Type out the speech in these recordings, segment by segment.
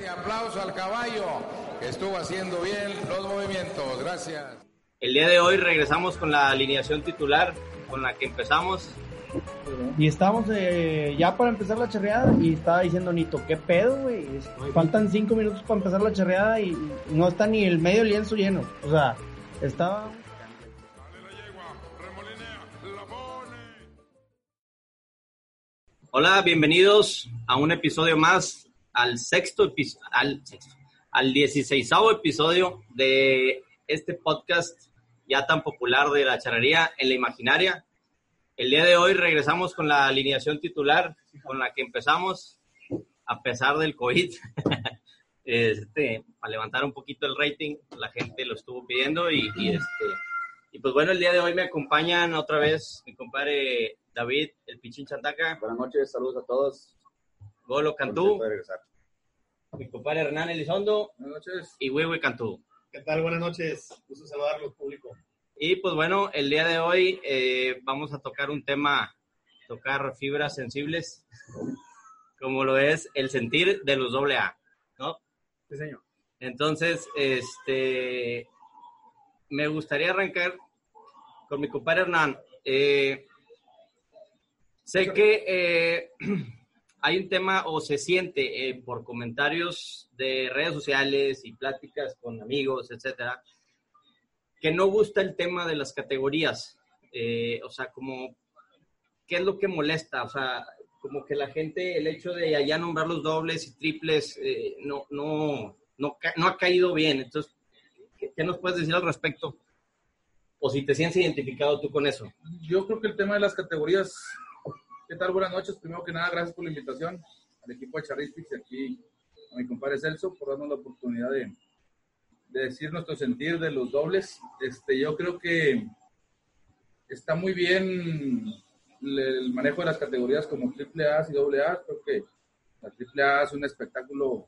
Fuerte aplauso al caballo que estuvo haciendo bien los movimientos. Gracias. El día de hoy regresamos con la alineación titular con la que empezamos. Y estamos eh, ya para empezar la charreada y estaba diciendo Nito, ¿qué pedo, güey? Faltan cinco minutos para empezar la charreada y no está ni el medio lienzo lleno. O sea, estaba... Hola, bienvenidos a un episodio más, al sexto episodio, al sexto, al dieciséisavo episodio de este podcast ya tan popular de la charrería en la imaginaria. El día de hoy regresamos con la alineación titular con la que empezamos, a pesar del COVID, este, para levantar un poquito el rating, la gente lo estuvo pidiendo y, y este, y pues bueno, el día de hoy me acompañan otra vez mi compadre David, el Pichín Chantaca. Buenas noches, saludos a todos. Golo Cantú. Mi compadre Hernán Elizondo. Buenas noches. Y Huehue Cantú. ¿Qué tal? Buenas noches. Gusto saludarlos, público. Y pues bueno, el día de hoy eh, vamos a tocar un tema, tocar fibras sensibles, como lo es el sentir de los doble A, ¿no? Sí, señor. Entonces, este, me gustaría arrancar con mi compadre Hernán. Eh, sé que eh, hay un tema o se siente eh, por comentarios de redes sociales y pláticas con amigos, etcétera, que no gusta el tema de las categorías. Eh, o sea, como, ¿qué es lo que molesta? O sea, como que la gente, el hecho de allá nombrar los dobles y triples, eh, no, no, no, no, ha caído bien. Entonces, ¿qué, ¿qué, nos puedes decir al respecto? O si te sientes identificado tú con eso. Yo creo que el tema de las categorías. ¿Qué tal? Buenas noches. Primero que nada, gracias por la invitación al equipo de Charristics y aquí a mi compadre Celso por darnos la oportunidad de, de decir nuestro sentir de los dobles. Este, yo creo que está muy bien el manejo de las categorías como triple A y doble A. Creo que la triple A es un espectáculo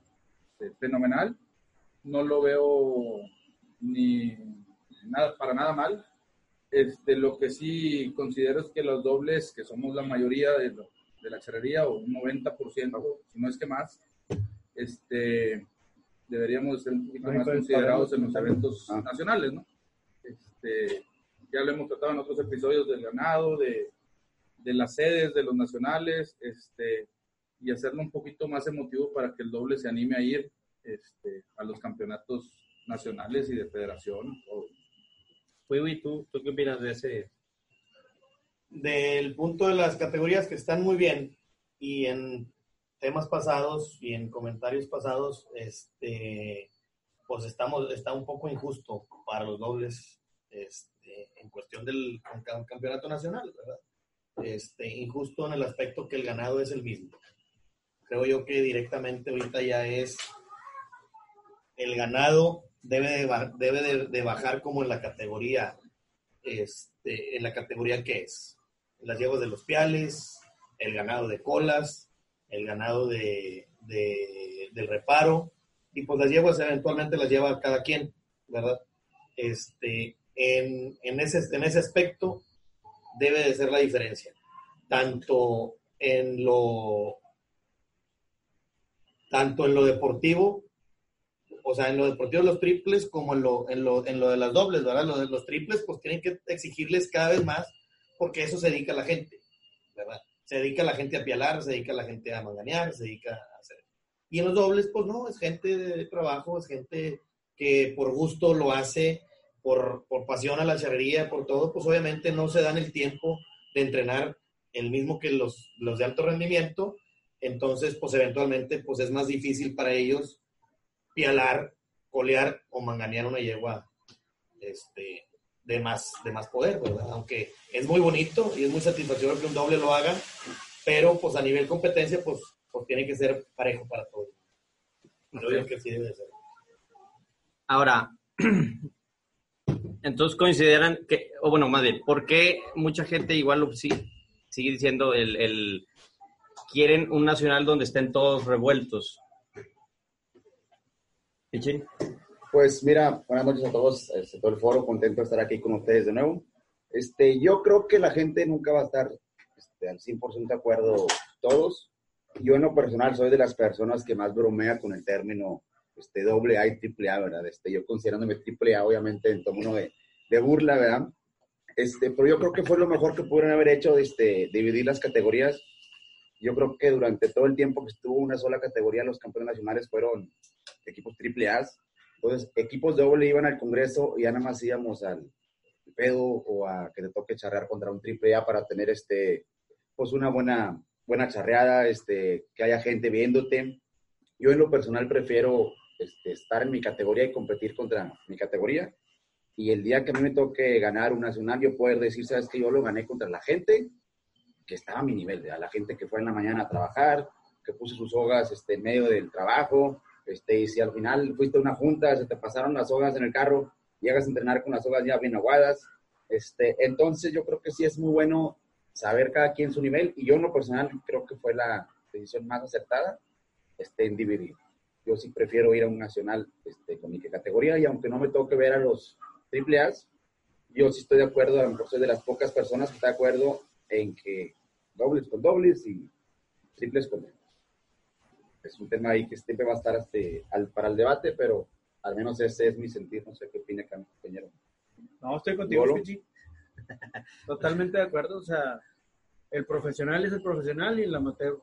este, fenomenal. No lo veo ni nada, para nada mal. Este, lo que sí considero es que los dobles, que somos la mayoría de, lo, de la charrería, o un 90%, si no es que más, este, deberíamos ser un poquito más considerados en los eventos ah. nacionales, ¿no? Este, ya lo hemos tratado en otros episodios del ganado, de, de las sedes de los nacionales, este, y hacerlo un poquito más emotivo para que el doble se anime a ir este, a los campeonatos nacionales y de federación. Fui, ¿tú, ¿tú qué opinas de ese? Del punto de las categorías que están muy bien y en temas pasados y en comentarios pasados, este, pues estamos, está un poco injusto para los dobles este, en cuestión del campeonato nacional, ¿verdad? Este, injusto en el aspecto que el ganado es el mismo. Creo yo que directamente ahorita ya es el ganado debe de, debe de, bajar como en la categoría, este, en la categoría que es. Las yeguas de los piales, el ganado de colas, el ganado de, de, del reparo, y pues las yeguas eventualmente las lleva cada quien, ¿verdad? Este, en, en, ese, en ese aspecto debe de ser la diferencia, tanto en lo, tanto en lo deportivo, o sea, en lo deportivo los triples como en lo, en lo, en lo de las dobles, ¿verdad? Los triples pues tienen que exigirles cada vez más porque eso se dedica a la gente, ¿verdad? se dedica la gente a pialar, se dedica la gente a manganear, se dedica a hacer. Y en los dobles, pues no, es gente de trabajo, es gente que por gusto lo hace, por, por pasión a la charrería, por todo, pues obviamente no se dan el tiempo de entrenar el mismo que los, los de alto rendimiento, entonces pues eventualmente pues es más difícil para ellos pialar, colear o manganear una yegua este, de más, de más poder, ¿verdad? Aunque es muy bonito y es muy satisfactorio que un doble lo haga, pero pues a nivel competencia, pues, pues tiene que ser parejo para todos. Creo que sí debe ser. Ahora, entonces consideran que, o bueno, más bien, ¿por qué mucha gente igual lo sigue, sigue diciendo el, el quieren un nacional donde estén todos revueltos? Pues mira, buenas noches a todos, este, todo el foro, contento de estar aquí con ustedes de nuevo. Este, yo creo que la gente nunca va a estar este, al 100% de acuerdo todos. yo en lo personal soy de las personas que más bromea con el término este, doble A y triple A, ¿verdad? Este, yo considerándome triple A, obviamente, en tomo uno de, de burla, ¿verdad? Este, pero yo creo que fue lo mejor que pudieron haber hecho, este, dividir las categorías. Yo creo que durante todo el tiempo que estuvo una sola categoría, los campeones nacionales fueron equipos triple A. Entonces, equipos doble iban al Congreso y ya nada más íbamos al pedo o a que te toque charrear contra un triple A para tener este, pues una buena, buena charreada, este, que haya gente viéndote. Yo en lo personal prefiero este, estar en mi categoría y competir contra mi categoría. Y el día que a mí me toque ganar un nacional, yo poder decir, sabes que yo lo gané contra la gente que estaba a mi nivel, a la gente que fue en la mañana a trabajar, que puso sus sogas este, en medio del trabajo, este, y si al final fuiste a una junta, se te pasaron las sogas en el carro, llegas a entrenar con las sogas ya bien aguadas, este, entonces yo creo que sí es muy bueno saber cada quien su nivel, y yo en lo personal creo que fue la decisión más acertada este, en dividir. Yo sí prefiero ir a un nacional este, con mi categoría, y aunque no me toque ver a los triple A, yo sí estoy de acuerdo, a lo mejor soy de las pocas personas que está de acuerdo en que dobles con dobles y triples con triples. Es un tema ahí que siempre va a estar este, al, para el debate, pero al menos ese es mi sentir. No sé qué opina compañero. No, estoy contigo. Pichi. Totalmente de acuerdo. O sea, el profesional es el profesional y el amateur.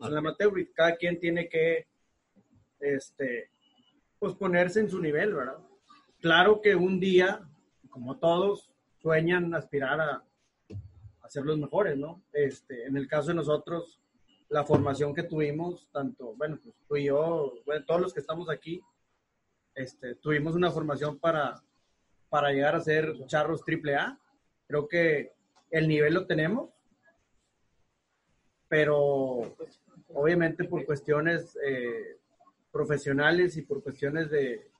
El amateur, cada quien tiene que, este, pues ponerse en su nivel, ¿verdad? Claro que un día, como todos, sueñan aspirar a, a ser los mejores, ¿no? Este, en el caso de nosotros, la formación que tuvimos, tanto, bueno, pues tú y yo, bueno, todos los que estamos aquí, este, tuvimos una formación para, para llegar a ser charros triple A. Creo que el nivel lo tenemos, pero obviamente por cuestiones eh, profesionales y por cuestiones de,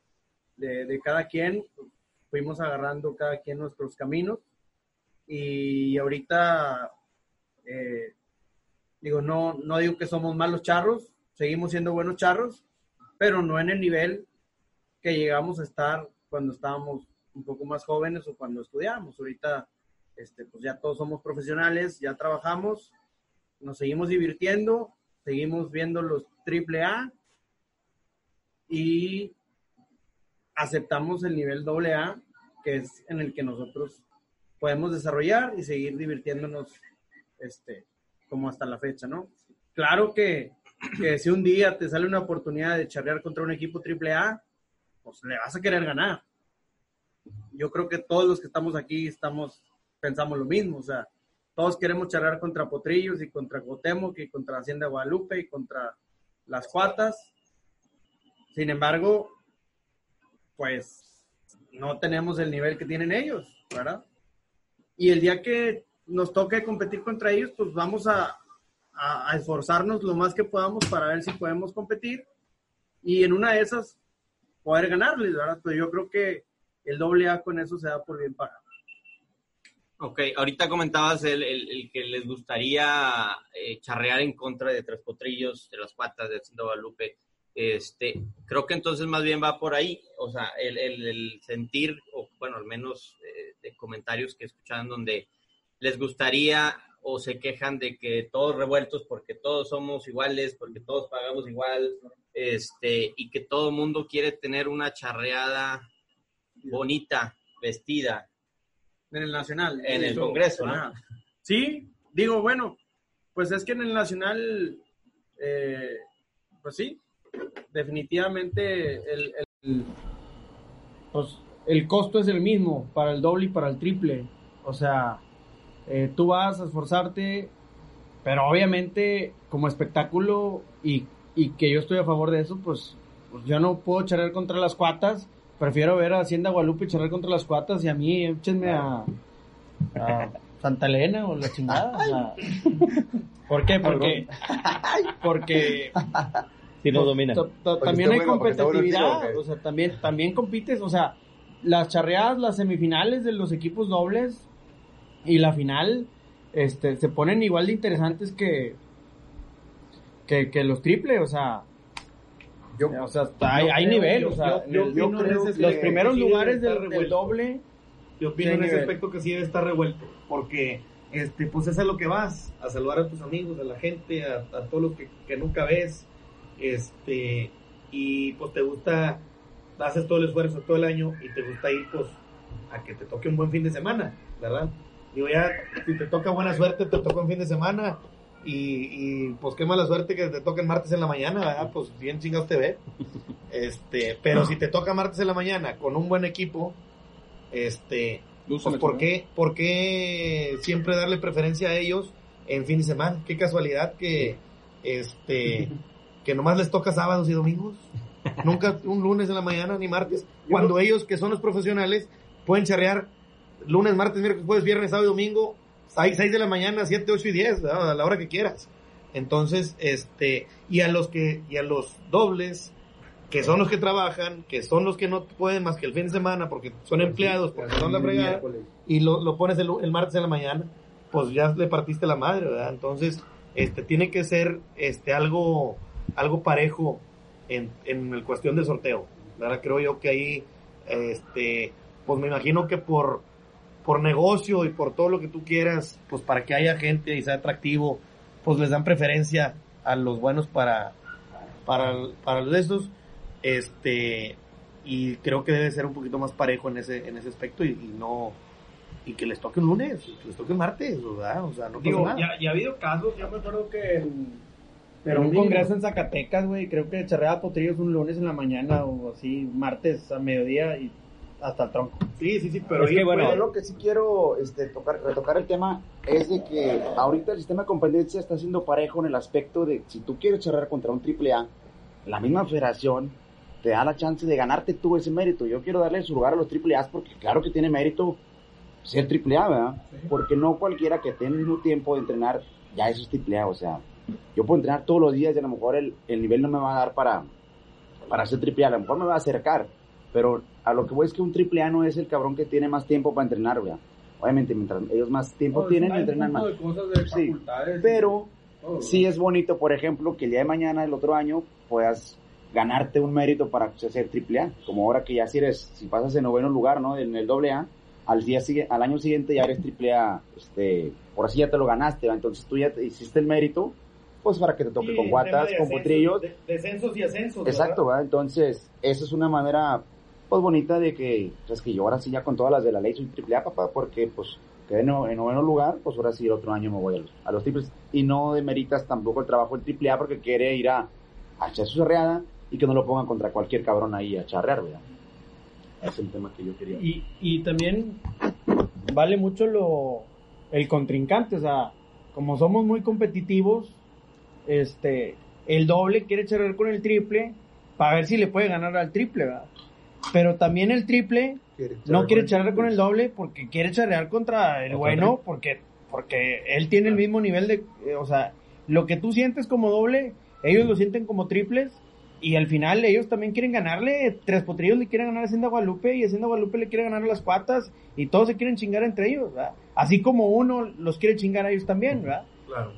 de, de cada quien, fuimos agarrando cada quien nuestros caminos y ahorita, eh, digo, no, no digo que somos malos charros, seguimos siendo buenos charros, pero no en el nivel que llegamos a estar cuando estábamos un poco más jóvenes o cuando estudiábamos. Ahorita, este, pues ya todos somos profesionales, ya trabajamos, nos seguimos divirtiendo, seguimos viendo los triple A y aceptamos el nivel doble A, que es en el que nosotros podemos desarrollar y seguir divirtiéndonos este, como hasta la fecha, ¿no? Claro que, que si un día te sale una oportunidad de charrear contra un equipo triple A, pues le vas a querer ganar. Yo creo que todos los que estamos aquí estamos, pensamos lo mismo, o sea, todos queremos charrear contra Potrillos y contra Cuauhtémoc y contra Hacienda Guadalupe y contra las Cuatas. Sin embargo, pues no tenemos el nivel que tienen ellos, ¿verdad? Y el día que nos toque competir contra ellos, pues vamos a, a, a esforzarnos lo más que podamos para ver si podemos competir y en una de esas poder ganarles, ¿verdad? Pero yo creo que el doble A con eso se da por bien pagado. Ok, ahorita comentabas el, el- el que les gustaría eh, charrear en contra de Tres Potrillos, de las patas de Hacienda Guadalupe. Este, creo que entonces más bien va por ahí, o sea, el, el- sentir, o bueno, al menos eh, de comentarios que escuchan donde les gustaría o se quejan de que todos revueltos porque todos somos iguales, porque todos pagamos igual, este, y que todo el mundo quiere tener una charreada bonita, vestida, En el Nacional. En el Eso, Congreso, ¿no? Sí, digo, bueno, pues es que en el Nacional, eh, pues sí, definitivamente el, el- pues, el costo es el mismo para el doble y para el triple. O sea, eh, tú vas a esforzarte, pero obviamente como espectáculo y, y que yo estoy a favor de eso, pues, pues yo no puedo charlar contra las cuatas. Prefiero ver a Hacienda Guadalupe charlar contra las cuatas y a mí échenme a, a Santa Elena o la chingada. o sea. ¿Por qué? Porque, porque Si no domina. también hay competitividad, ¿o o sea, también, también compites, o sea, las charreadas, las semifinales de los equipos dobles y la final, este, se ponen igual de interesantes que, que, que los triples, o sea, Yo, o sea, hay, yo hay creo- nivel, yo- o sea, yo- yo creo que los primeros lugares del, del revuelto. doble, Yo opino en ese nivel. aspecto que sí debe estar revuelto, porque este, pues es a lo que vas, a saludar a tus amigos, a la gente, a, a todos los que, que nunca ves, este, y pues te gusta, haces todo el esfuerzo todo el año y te gusta ir pues a que te toque un buen fin de semana, ¿verdad? Digo, ya, si te toca buena suerte, te toca un fin de semana, y, y pues qué mala suerte que te toque el martes en la mañana, ¿verdad? Pues bien chingados te ve. Este, pero si te toca martes en la mañana con un buen equipo, este, pues ¿por qué, ¿por qué siempre darle preferencia a ellos en fin de semana? Qué casualidad que, este, que nomás les toca sábados y domingos. Nunca un lunes en la mañana ni martes. Cuando ellos, que son los profesionales, pueden charrear lunes, martes, miércoles, jueves, viernes, sábado y domingo, 6, de la mañana, 7, 8 y 10, ¿verdad? a la hora que quieras. Entonces, este, y a los que, y a los dobles, que son los que trabajan, que son los que no pueden más que el fin de semana porque son empleados, porque son la fregada, y lo, lo pones el, el martes en la mañana, pues ya le partiste la madre, ¿verdad? Entonces, este, tiene que ser, este, algo, algo parejo en, en el cuestión del sorteo, ¿verdad? Creo yo que ahí, este, pues me imagino que por, por negocio y por todo lo que tú quieras, pues para que haya gente y sea atractivo, pues les dan preferencia a los buenos para, para, para los de estos, este, y creo que debe ser un poquito más parejo en ese, en ese aspecto y, y no, y que les toque un lunes, que les toque un martes, ¿verdad? O sea, no pasa Digo, nada. ya, ya ha habido casos, yo me acuerdo que en, Pero en un congreso en Zacatecas, güey, creo que charreaba potrillos un lunes en la mañana o así, martes a mediodía y hasta el tronco. Sí, sí, sí, pero Es que, bueno, lo que sí quiero este, tocar, retocar el tema es de que ahorita el sistema de competencia está siendo parejo en el aspecto de si tú quieres charlar contra un triple A, la misma federación te da la chance de ganarte tú ese mérito. Yo quiero darle su lugar a los triple A porque claro que tiene mérito ser triple A, ¿verdad? Porque no cualquiera que tenga el mismo tiempo de entrenar ya eso es triple A, o sea, yo puedo entrenar todos los días y a lo mejor el, el nivel no me va a dar para, para ser triple A, a lo mejor me va a acercar, pero a lo que voy es que un triple A no es el cabrón que tiene más tiempo para entrenar, ¿verdad? Obviamente, mientras ellos más tiempo tienen, Hay un entrenan más. de cosas de Sí. Pero todo, sí es bonito, por ejemplo, que el día de mañana, el otro año, puedas ganarte un mérito para ser triple A. Como ahora que ya si eres, si pasas en noveno lugar, ¿no? En el doble A, al día al año siguiente ya eres triple A, este, por así ya te lo ganaste, ¿va? Entonces tú ya te hiciste el mérito, pues para que te toque Sí, con guatas, con ascensos, potrillos. de- Descensos y ascensos. ¿verdad? Exacto, ¿va? Entonces, eso es una manera, pues, bonita de que, pues, que yo ahora sí ya con todas las de la ley soy triple A, papá, porque, pues, quedé en, no- en noveno lugar, pues ahora sí el otro año me voy a los, triples. Y no demeritas tampoco el trabajo del triple A porque quiere ir a, a echar su cerreada y que no lo pongan contra cualquier cabrón ahí a charrear, ¿verdad? Es el tema que yo quería. Y, y también vale mucho lo el contrincante, o sea, como somos muy competitivos, este, el doble quiere charrear con el triple para ver si le puede ganar al triple, ¿verdad? Pero también el triple no quiere charrear con el doble porque quiere charrear contra el bueno, porque, porque él tiene el mismo nivel de, eh, o sea, lo que tú sientes como doble, ellos lo sienten como triples, y al final ellos también quieren ganarle, Tres Potrillos le quieren ganar a Hacienda Guadalupe, y Hacienda Guadalupe le quiere ganar a las cuatas, y todos se quieren chingar entre ellos, ¿verdad? Así como uno los quiere chingar a ellos también, ¿verdad? Claro.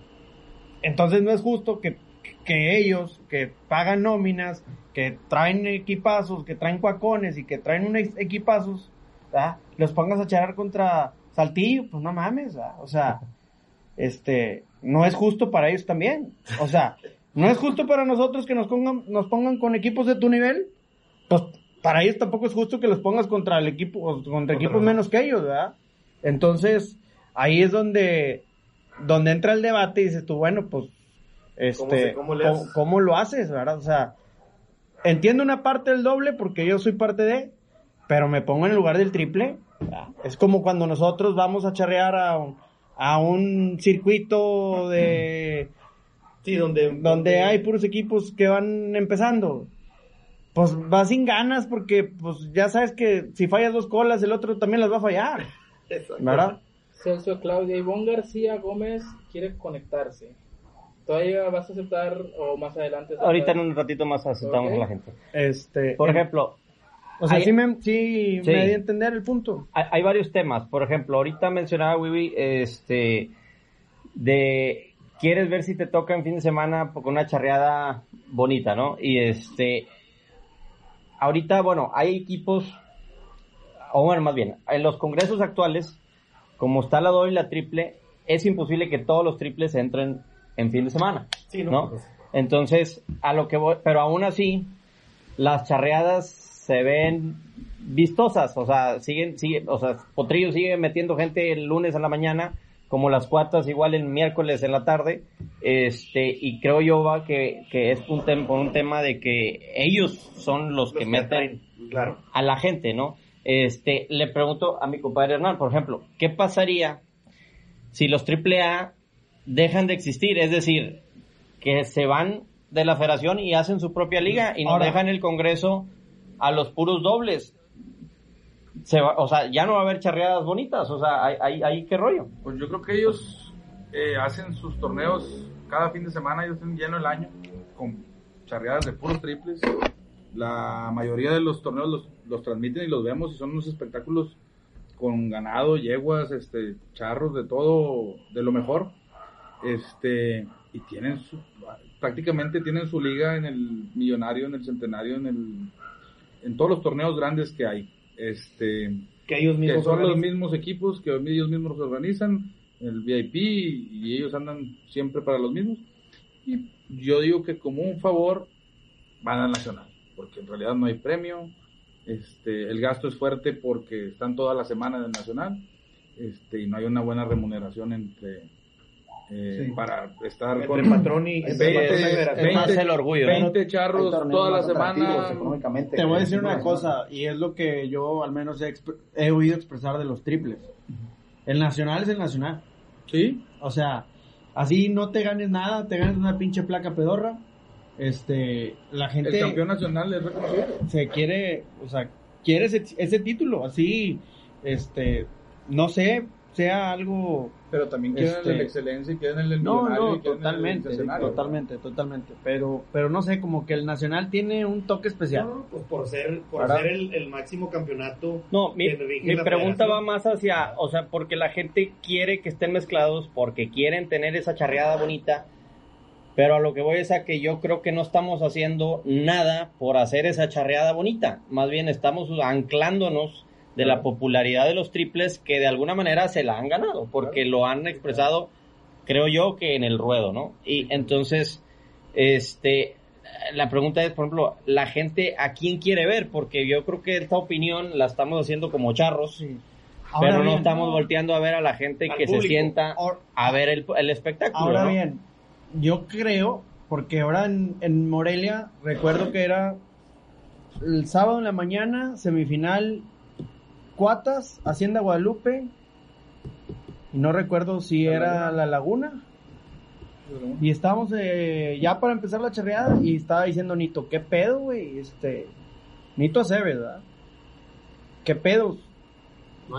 Entonces no es justo que, que ellos, que pagan nóminas, que traen equipazos, que traen cuacones y que traen un equipazos, ¿verdad? los pongas a charlar contra Saltillo, pues no mames, ¿verdad? o sea, este, no es justo para ellos también, o sea, no es justo para nosotros que nos pongan, nos pongan con equipos de tu nivel, pues para ellos tampoco es justo que los pongas contra el equipo, o contra equipos menos que ellos, ¿verdad? Entonces, ahí es donde, donde entra el debate y dices tú, bueno, pues, este, se- cómo le ¿cómo, haces? cómo lo haces, verdad? O sea, entiendo una parte del doble porque yo soy parte de, pero me pongo en el lugar del triple. ¿verdad? Es como cuando nosotros vamos a charrear a un, a un circuito de Sí, donde, donde hay puros equipos que van empezando. Pues vas sin ganas porque pues ya sabes que si fallas dos colas el otro también las va a fallar. ¿verdad? Celso Claudia Ivonne García Gómez quiere conectarse. ¿Todavía vas a aceptar o más adelante? aceptar? Ahorita en un ratito más aceptamos Ok. a la gente. Este, Por em- ejemplo, o sea, hay- sí me, sí Sí. me di a entender el punto. hay, hay varios temas. Por ejemplo, ahorita mencionaba Wiwi, este, de quieres ver si te toca en fin de semana con una charreada bonita, ¿no? Y este, ahorita, bueno, hay equipos, o bueno, más bien, en los congresos actuales, como está la doble y la triple, es imposible que todos los triples entren en fin de semana. Sí, no, ¿no? pues. Entonces, a lo que voy, pero aún así, las charreadas se ven vistosas, o sea, siguen, siguen, o sea, Potrillo sigue metiendo gente el lunes en la mañana, como las cuatas igual el miércoles en la tarde, este, y creo yo va que, que es un tem- por un tema de que ellos son los, que meten Claro. a la gente, ¿no? Este, le pregunto a mi compadre Hernán, por ejemplo, ¿qué pasaría si los AAA dejan de existir? Es decir, que se van de la federación y hacen su propia liga y nos Ahora- dejan el Congreso a los puros dobles. Se va- o sea, ya no va a haber charreadas bonitas, o sea, ahí, ahí, ahí qué rollo. Pues yo creo que ellos eh, hacen sus torneos cada fin de semana, ellos tienen lleno el año con charreadas de puros triples. La mayoría de los torneos los, los transmiten y los vemos y son unos espectáculos con ganado, yeguas, este, charros, de todo, de lo mejor. Este, y tienen su, prácticamente tienen su liga en el millonario, en el centenario, en el, en todos los torneos grandes que hay. Este, Que ellos que mismos son los mismos equipos que ellos mismos organizan, el VIP, y ellos andan siempre para los mismos. Y yo digo que como un favor van al Nacional, porque en realidad no hay premio, este, el gasto es fuerte porque están toda la semana en el Nacional, este, y no hay una buena remuneración entre eh, Sí. para estar Entre con patrón y Es, entre patrón y es- federación. es más el orgullo, ¿no? 20 charros toda la semana. Te voy a decir una cosa, y es lo que yo al menos he, exp- he oído expresar de los triples. El nacional es el nacional. Sí, O sea, así no te ganes nada, te ganes una pinche placa pedorra. Este, la el gente campeón nacional es reconocido. se quiere, o sea, quiere ese, ese título, así, este, no sé, sea algo Pero también quieren Este- el de excelencia y quieren el No, no, y quieren el totalmente, totalmente, totalmente. Pero, pero no sé, como que el Nacional tiene un toque especial. No, pues por ser, por ser el, el máximo campeonato. No, mi, mi la pregunta va más hacia, o sea, porque la gente quiere que estén mezclados, porque quieren tener esa charreada bonita, pero a lo que voy es a que yo creo que no estamos haciendo nada por hacer esa charreada bonita, más bien estamos anclándonos de la popularidad de los triples que de alguna manera se la han ganado, porque lo han expresado, creo yo, que en el ruedo, ¿no? Y entonces, este, la pregunta es, por ejemplo, la gente a quién quiere ver, porque yo creo que esta opinión la estamos haciendo como charros, pero no estamos volteando a ver a la gente que se sienta a ver el, el espectáculo. Ahora ¿no? bien, yo creo, porque ahora en, en Morelia, recuerdo que era el sábado en la mañana, semifinal Cuatas, Hacienda Guadalupe, y no recuerdo si era La Laguna, y estábamos eh, ya para empezar la charreada, y estaba diciendo Nito, ¿qué pedo, güey? Este, Nito Aceves, ¿verdad? ¿Qué pedo?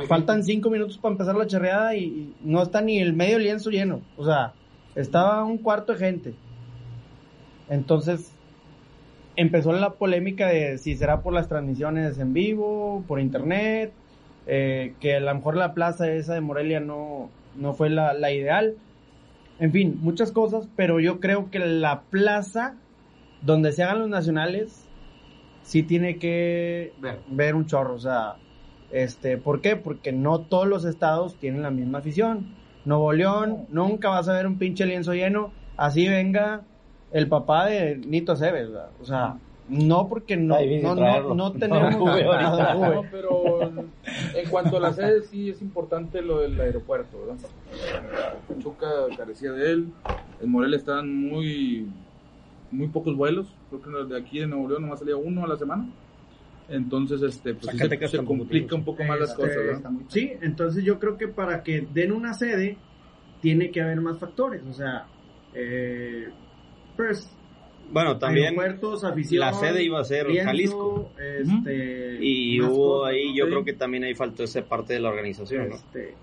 Faltan cinco minutos para empezar la charreada y, y no está ni el medio lienzo lleno. O sea, estaba un cuarto de gente. Entonces, empezó la polémica de si será por las transmisiones en vivo, por internet, eh, que a lo mejor la plaza esa de Morelia no, no fue la, la ideal. En fin, muchas cosas, pero yo creo que la plaza donde se hagan los nacionales sí tiene que Ver. ver un chorro, o sea, este, ¿por qué? Porque no todos los estados tienen la misma afición. Nuevo León, nunca vas a ver un pinche lienzo lleno, así venga el papá de Nito Aceves, ¿verdad? o sea, no porque no, no, no, no No tenemos nada, güey. No, pero en cuanto a la sede, sí es importante lo del aeropuerto, ¿verdad? Pachuca carecía de él. En Morelia estaban muy, muy pocos vuelos. Creo que de aquí de Nuevo León nomás salía uno a la semana. Entonces, este, pues sí se, complica un poco más las cosas, ¿verdad? Sí, entonces yo creo que para que den una sede tiene que haber más factores, o sea, eh, pues Bueno, también afición, la sede iba a ser lienzo, Jalisco. este, y hubo cosas, ahí, ¿no? yo creo que también ahí faltó esa parte de la organización, ¿no? Este,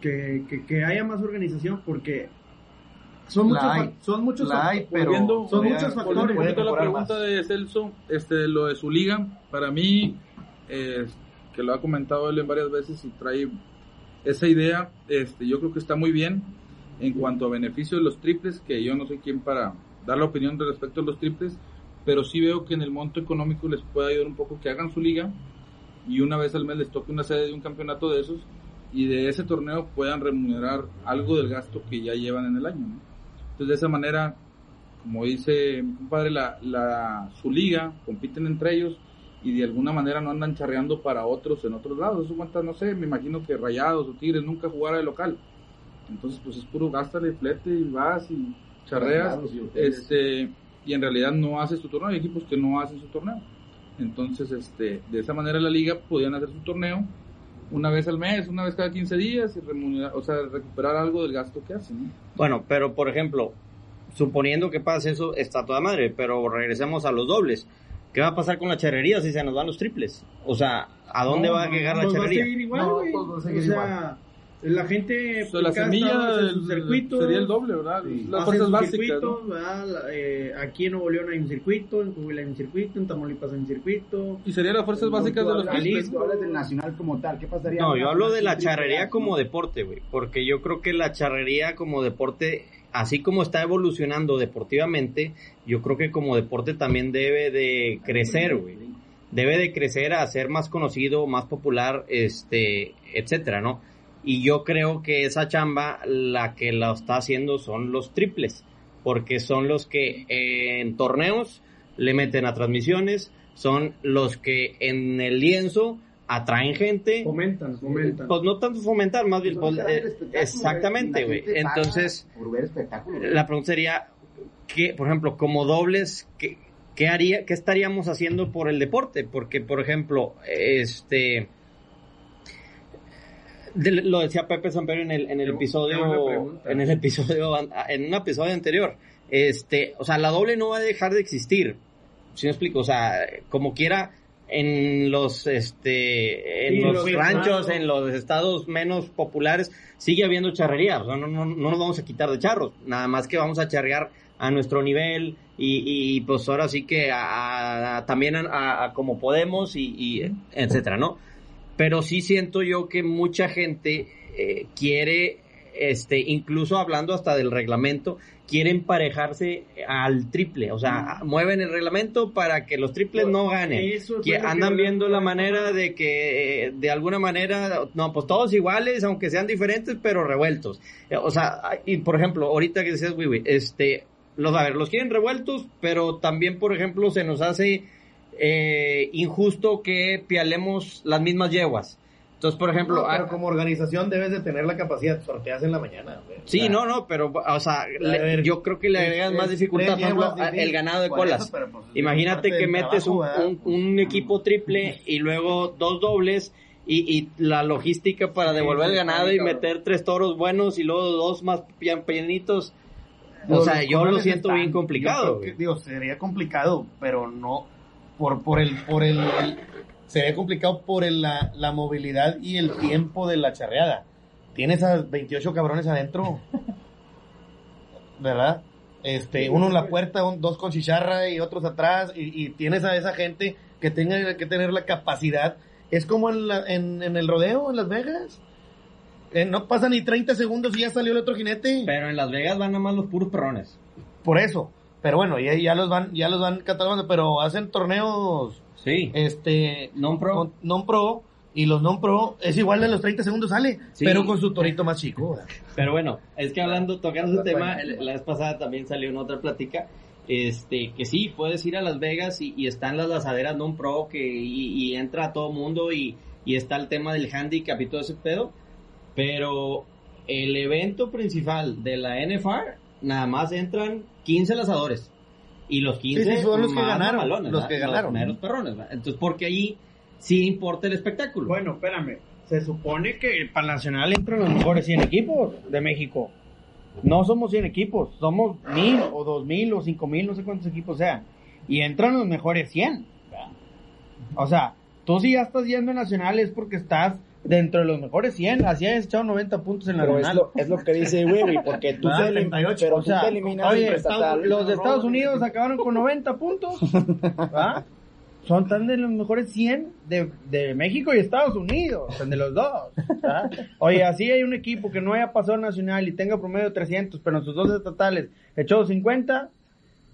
que, que, que haya más organización porque son muchos, hay. son muchos hay, pero Volviendo, son muchos factores. Volviendo la pregunta más. de Celso, este, lo de su liga, para mí, eh, que lo ha comentado él en varias veces y trae esa idea, este, yo creo que está muy bien en cuanto a beneficio de los triples, que yo no soy quien para dar la opinión respecto a los triples, pero sí veo que en el monto económico les puede ayudar un poco que hagan su liga y una vez al mes les toque una sede de un campeonato de esos y de ese torneo puedan remunerar algo del gasto que ya llevan en el año. ¿no? Entonces, de esa manera, como dice mi compadre, la, la, su liga, compiten entre ellos y de alguna manera no andan charreando para otros en otros lados. Eso cuenta, no sé, me imagino que Rayados o Tigres nunca jugara de local. Entonces, pues es puro gástale, flete y vas y charreas. Este, y en realidad no haces tu torneo. Hay equipos que no hacen su torneo. Entonces, este, de esa manera la liga podían hacer su torneo una vez al mes, una vez cada 15 días, y remunerar, o sea, recuperar algo del gasto que hacen. ¿no? Bueno, pero por ejemplo, suponiendo que pase eso, está toda madre, pero regresemos a los dobles. ¿Qué va a pasar con la charrería si se nos van los triples? O sea, ¿a dónde No, va a no, llegar pues la va a charrería? seguir igual, No, pues va a o seguir sea, la gente O sea, la semilla del- circuito, sería el doble, ¿verdad? Sí. Las sus básicas. eh, aquí en Nuevo León hay un circuito, en Coahuila hay un circuito, en Tamaulipas hay un circuito. Y serían las fuerzas básicas de los. Tú hablas del nacional como tal, ¿qué pasaría? No, yo hablo de la charrería como deporte, güey. Porque yo creo que la charrería como deporte, así como está evolucionando deportivamente, yo creo que como deporte también debe de crecer, güey. Debe de crecer a ser más conocido, más popular, este, etcétera, ¿no? Y yo creo que esa chamba, la que la está haciendo son los triples. Porque son los que eh, en torneos le meten a transmisiones, son los que en el lienzo atraen gente, Fomentan, fomentan. pues no tanto fomentar, más bien, pues, grandes eh, exactamente, güey. Entonces, la pregunta sería, ¿qué, por ejemplo, como dobles, qué, qué haría, qué estaríamos haciendo por el deporte? Porque, por ejemplo, este, de- lo decía Pepe Samperio en el, en el episodio, en el episodio, en un episodio anterior, este, o sea, la doble no va a dejar de existir. Si me explico? O sea, como quiera, en los, este, en Sí, los ranchos, en los estados menos populares, sigue habiendo charrería. O sea, no, no, no nos vamos a quitar de charros. Nada más que vamos a charrear a nuestro nivel y, y pues ahora sí que a, a- también a, a como podemos y, y etcétera, ¿no? Pero sí siento yo que mucha gente eh, quiere, este, incluso hablando hasta del reglamento, quiere emparejarse al triple. O sea, mueven el reglamento para que los triples no ganen. Eso Que andan que- viendo la manera de que, eh, de alguna manera, no, pues todos iguales, aunque sean diferentes, pero revueltos. Eh, O sea, y por ejemplo, ahorita que decías, Wiwi, este, los, a ver, los quieren revueltos, pero también, por ejemplo, se nos hace eh, injusto que pialemos las mismas yeguas. Entonces, por ejemplo, No, pero ah, como organización debes de tener la capacidad, sorteas en la mañana. güey. sí, no, no, pero, o sea, le- ver, yo creo que le agregas es- más dificultad, ejemplo, el ganado de colas. eso, pero, pues, es Imagínate que metes trabajo, un, ¿verdad? un- un equipo triple y luego dos dobles y, y la logística para Sí, devolver el ganado y meter tres toros buenos y luego dos más pian- pianitos. O sea, yo lo siento están. bien Yo complicado. creo que, digo, sería complicado, pero no por por el por el, el- sería complicado por el- la, la movilidad y el tiempo de la charreada. Tienes a 28 cabrones adentro. ¿Verdad? Este, uno en la puerta, un- dos con chicharra y otros atrás y, y tienes a esa gente que tenga que tener la capacidad. Es como en, la- en, en el rodeo en Las Vegas. Eh, no pasa ni 30 segundos y ya salió el otro jinete. Pero en Las Vegas van nada más los puros perrones. Por eso. Pero bueno, ya, ya los van, ya los van catalogando, pero hacen torneos, Sí. este, Non-pro. con- non-pro, y los non-pro es igual de los 30 segundos sale, Sí. pero con su torito más chico. Pero bueno, es que hablando, tocando ese tema, el- la vez pasada también salió en otra plática, este, que sí, puedes ir a Las Vegas y, y están las lazaderas non pro que, y, y entra todo mundo y, y está el tema del handicap y todo ese pedo, pero el evento principal de la NFR, nada más entran 15 lazadores. Y los 15 Sí, sí, son los que ganaron, los ¿verdad? que ganaron. meros perrones, ¿verdad? Entonces, porque ahí sí importa el espectáculo. Bueno, espérame. Se supone que para Nacional entran los mejores 100 equipos de México. No somos 100 equipos, somos 1000 o 2000 o 5000, no sé cuántos equipos sean. Y entran los mejores 100. ¿verdad? O sea, tú si ya estás yendo a Nacional es porque estás dentro de los mejores 100. Así has echado 90 puntos en la Pero es Nacional. lo, es lo que dice Wiwi, porque tú Ah, te, elim- 38, pero O tú sea, te eliminas oye, el estatal. los de Estados Unidos acabaron con 90 puntos. ¿verdad? Son tan de los mejores 100 de, de México y Estados Unidos, son de los dos. ¿verdad? Oye, así hay un equipo que no haya pasado nacional y tenga promedio 300, pero en sus dos estatales echó 50,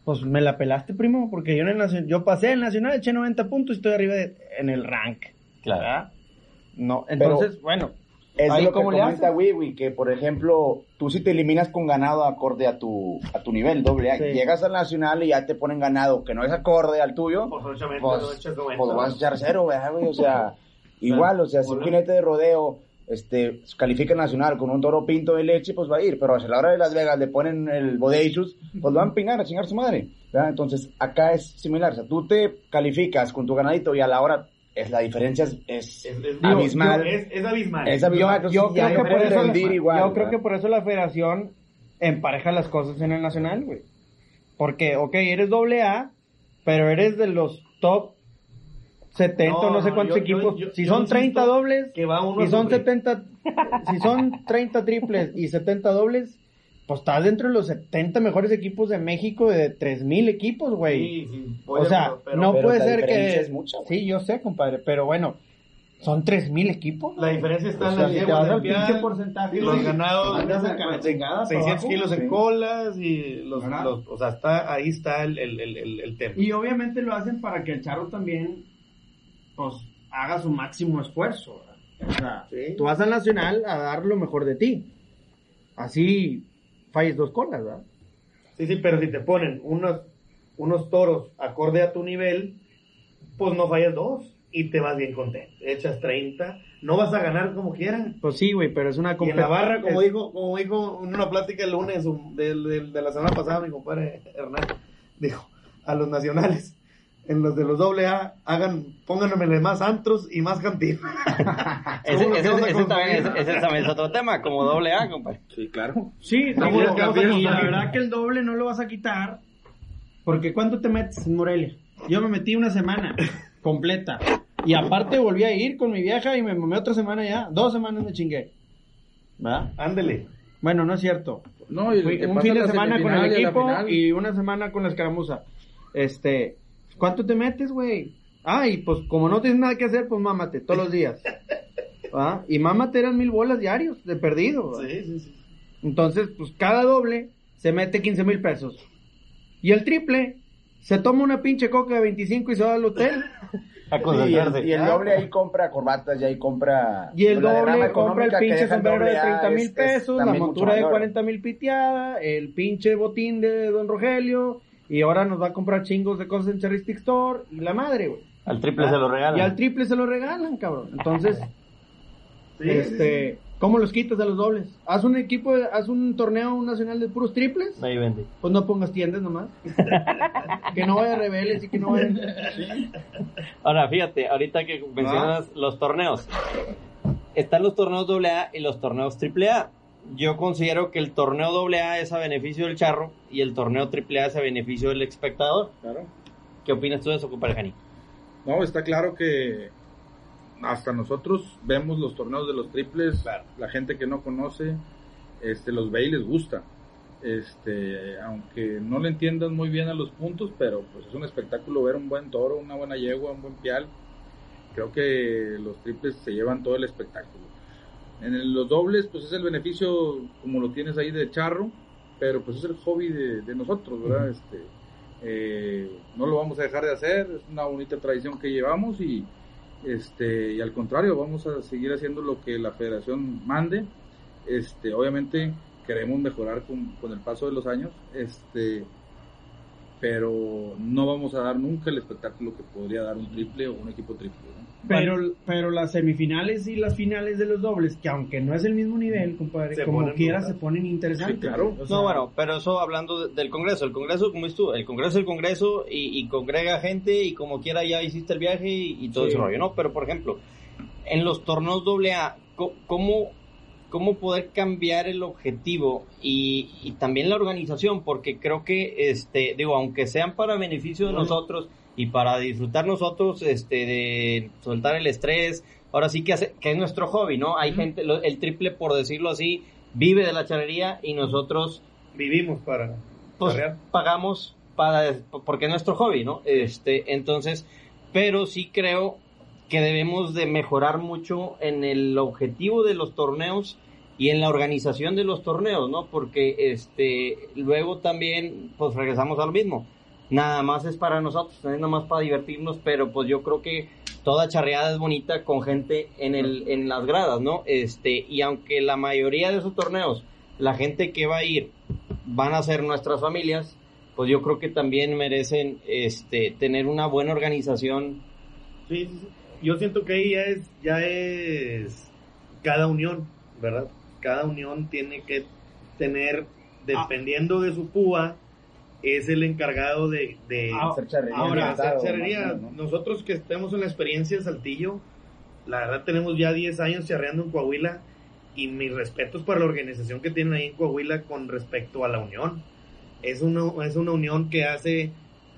pues me la pelaste, primo, porque yo en el nacional, yo pasé el nacional, eché 90 puntos y estoy arriba de- en el rank. Claro. ¿verdad? No, entonces, bueno, Es Ahí, lo que ¿cómo le comenta? Wiwi, que por ejemplo, tú si te eliminas con ganado acorde a tu, a tu nivel, doble A, Sí. llegas al nacional y ya te ponen ganado que no es acorde al tuyo, Pues, pues, noventa. pues vas a echar cero, ¿verdad, güey? O sea, igual, o sea, si un jinete de rodeo este, califica nacional con un toro pinto de leche, pues va a ir, pero a la hora de Las Vegas le ponen el Bodeachus, pues lo van a empinar a chingar su madre, ¿verdad? Entonces, acá es similar, o sea, tú te calificas con tu ganadito y a la hora, es, la diferencia es, es Es, es- abismal. Es, es abismal. Es abismal, Yo ya creo, que por eso rendir la, igual. yo creo que por eso la federación empareja las cosas en el nacional, güey. Porque, ok, eres doble A, pero eres de los top 70 o No, no sé cuántos yo- yo- equipos. yo- si yo son insisto 30 dobles, que va uno si son sufrir. 70, si son 30 triples y 70 dobles, pues estás dentro de los 70 mejores equipos de México de 3000 equipos, güey. Sí, sí, o sea, pero no pero puede ser que es mucha. Sí, yo sé, compadre, pero bueno, son 3000 equipos. La diferencia está O en sea, las si te vas al pinche porcentaje, los ganados, andas a la chingada para 600 abajo. kilos en colas y los, o sea, está, ahí está el, el, el, el, el tema. Y obviamente lo hacen para que el charro también, pues, haga su máximo esfuerzo. ¿verdad? O sea, Sí. tú vas al nacional a dar lo mejor de ti. Así falles dos colas, ¿verdad? Sí, sí, pero si te ponen unos, unos toros acorde a tu nivel, pues no fallas dos y te vas bien contento. Echas 30, no vas a ganar como quieran. Pues sí, güey, pero es una Y en la barra, como es- dijo, como dijo en una plática el lunes de, de- de la semana pasada, mi compadre Hernán, dijo a los nacionales, en los de los doble A, hagan, pónganmele más antros y más cantinas. Ese, ¿Cómo lo ese- vamos a ese también, ese- también es otro tema, como doble A, compadre. Sí, claro. Sí, ¿Cómo y lo la- vamos a y la conseguir? verdad que el doble no lo vas a quitar. Porque ¿cuánto te metes en Morelia? Yo me metí una semana completa. Y aparte volví a ir con mi vieja y me mamé otra semana ya. Dos semanas me chingué. ¿Verdad? Ándele. Bueno, no es cierto. No, y Fui un fin de semana con el y equipo final. y una semana con la escaramuza. Este, ¿cuánto te metes, güey? Ah, y pues como no tienes nada que hacer, pues mámate todos los días. ¿Ah? Y mámate eran mil bolas diarios de perdido. ¿verdad? Sí, sí, sí. Entonces, pues cada doble se mete 15 mil pesos. Y el triple se toma una pinche coca de 25 y se va al hotel. Y, el, y el doble ahí compra corbatas y ahí compra... Y el doble compra el pinche sombrero de doble A 30 mil es- es pesos, la montura de mayor. 40 mil piteada, el pinche botín de Don Rogelio. Y ahora nos va a comprar chingos de cosas en Charistic Store. Y la madre, güey. Al triple se lo regalan. Y al triple se lo regalan, cabrón. Entonces, Sí, este, ¿cómo los quitas a los dobles? Haz un equipo, de- haz un torneo nacional de puros triples. Ahí vende. Pues no pongas tiendas nomás. que no vaya rebeles y que no vaya. Ahora, fíjate, ahorita que mencionas los torneos. Están los torneos AA y los torneos AAA. Yo considero que el torneo AA es a beneficio del charro y el torneo AAA es a beneficio del espectador. Claro. ¿Qué opinas tú de eso, compadre Jani? No, está claro que hasta nosotros vemos los torneos de los triples, la gente que no conoce, este, los ve y les gusta. Este, aunque no le entiendan muy bien a los puntos, pero pues es un espectáculo ver un buen toro, una buena yegua, un buen pial. Creo que los triples se llevan todo el espectáculo. En los dobles, pues es el beneficio como lo tienes ahí de charro, pero pues es el hobby de, de nosotros, ¿verdad? Este, eh, no lo vamos a dejar de hacer, es una bonita tradición que llevamos y, este, y al contrario, vamos a seguir haciendo lo que la federación mande. Este, obviamente queremos mejorar con, con el paso de los años, este, pero no vamos a dar nunca el espectáculo que podría dar un triple o un equipo triple. ¿no? Pero, pero las semifinales y las finales de los dobles, que aunque no es el mismo nivel, compadre, Se como quiera se ponen interesantes. Sí, claro. güey. O sea, No, bueno, pero eso hablando de- del Congreso. El Congreso, como dices tú, el Congreso es el Congreso y, y congrega gente y como quiera ya hiciste el viaje y, y todo Sí. ese rollo, ¿no? Pero, por ejemplo, en los torneos AA, co- ¿cómo, cómo poder cambiar el objetivo y, y también la organización? Porque creo que, este, digo, aunque sean para beneficio de nosotros y para disfrutar nosotros, este, de soltar el estrés, ahora sí que, hace- que es nuestro hobby, ¿no? Hay gente, lo- el triple, por decirlo así, vive de la charrería y nosotros Vivimos para. pues pagamos para porque es nuestro hobby, ¿no? Este, entonces, pero sí creo que debemos de mejorar mucho en el objetivo de los torneos y en la organización de los torneos, ¿no? Porque este luego también pues regresamos a lo mismo. Nada más es para nosotros, es nada más para divertirnos, pero pues yo creo que toda charreada es bonita con gente en el en las gradas, ¿no? Este, y aunque la mayoría de esos torneos la gente que va a ir van a ser nuestras familias, pues yo creo que también merecen este tener una buena organización. Sí, sí, sí. Yo siento que ahí ya es, ya es cada unión, ¿verdad? Cada unión tiene que tener, dependiendo de su púa, es el encargado de, de Ah, Hacer charrería Ahora, hacer charrería, nosotros que estemos en la experiencia de Saltillo, la verdad tenemos ya 10 años charreando en Coahuila y mis respetos para la organización que tienen ahí en Coahuila con respecto a la unión. Es una, es una unión que hace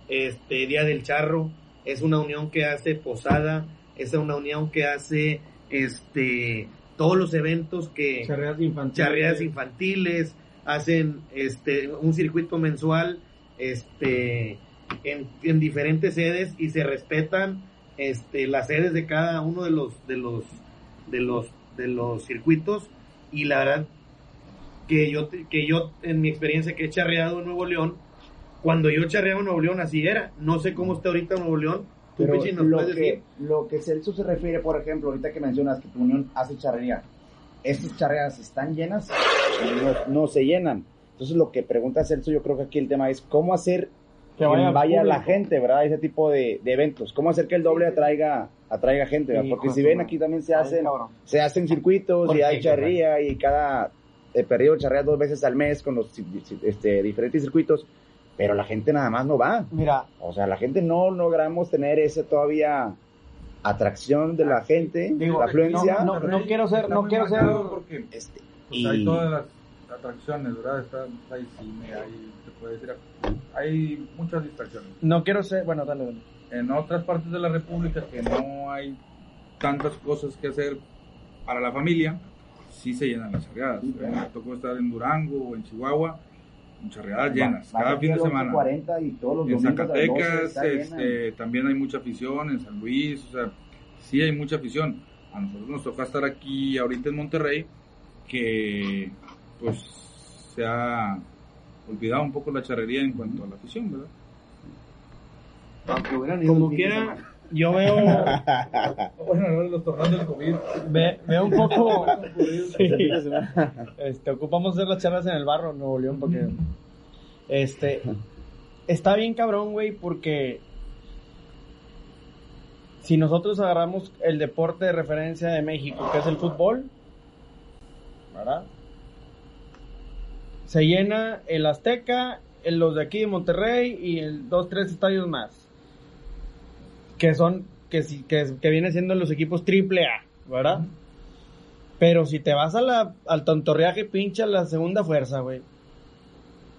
este Día del Charro, es una unión que hace Posada, es una unión que hace este todos los eventos que Charreadas infantiles. charreadas infantiles, hacen este un circuito mensual este en, en diferentes sedes y se respetan este las sedes de cada uno de los de los de los de los circuitos. Y la verdad que yo que yo en mi experiencia que he charreado en Nuevo León cuando yo charreaba en Nuevo León así era. No sé cómo está ahorita Nuevo León Pero lo que, decir lo que Celso se refiere, por ejemplo, ahorita que mencionas que tu unión hace charrería, ¿estas charreadas están llenas? No, no se llenan. Entonces lo que pregunta Celso, yo creo que aquí el tema es cómo hacer Que que vaya vaya, la gente, ¿verdad? A Ese tipo de, de eventos. ¿Cómo hacer que el doble atraiga, atraiga gente? ¿verdad? Porque si ven aquí también se hacen, se hacen circuitos ¿Por y hay charrería y cada eh, periodo charrea dos veces al mes con los este, diferentes circuitos, pero la gente nada más no va. Mira, O sea, la gente no logramos tener ese todavía atracción de la gente, Digo, la afluencia. no, no, no quiero ser, no quiero ser, Porque Este, pues, y hay todas las atracciones, ¿verdad? Está, hay cine, hay, se puede decir, hay muchas distracciones. no quiero ser, bueno, dale, dale. En otras partes de la República que no hay tantas cosas que hacer para la familia, sí se llenan las claro. Me tocó estar en Durango o en Chihuahua, con charreadas llenas, va- va cada fin de semana. 8:40 y todos los En domingos a las 12 Zacatecas este, también hay mucha afición, en San Luis, o sea, sí hay mucha afición. A nosotros nos toca estar aquí ahorita en Monterrey, que pues se ha olvidado un poco la charrería en cuanto a la afición, ¿verdad? aunque hubieran ido Como quiera. Yo veo, Bueno, los torneos del COVID. ve- veo un poco, sí, este, ocupamos hacer las charlas en el barro, en Nuevo León, porque, este, está bien cabrón, güey, porque si nosotros agarramos el deporte de referencia de México, que es el fútbol, ¿verdad? Se llena el Azteca, el- los de aquí de Monterrey y el dos, tres estadios más. Que son, que, que, que vienen siendo los equipos triple A, ¿verdad? Pero si te vas a la, al tontorreaje, pincha la segunda fuerza, güey.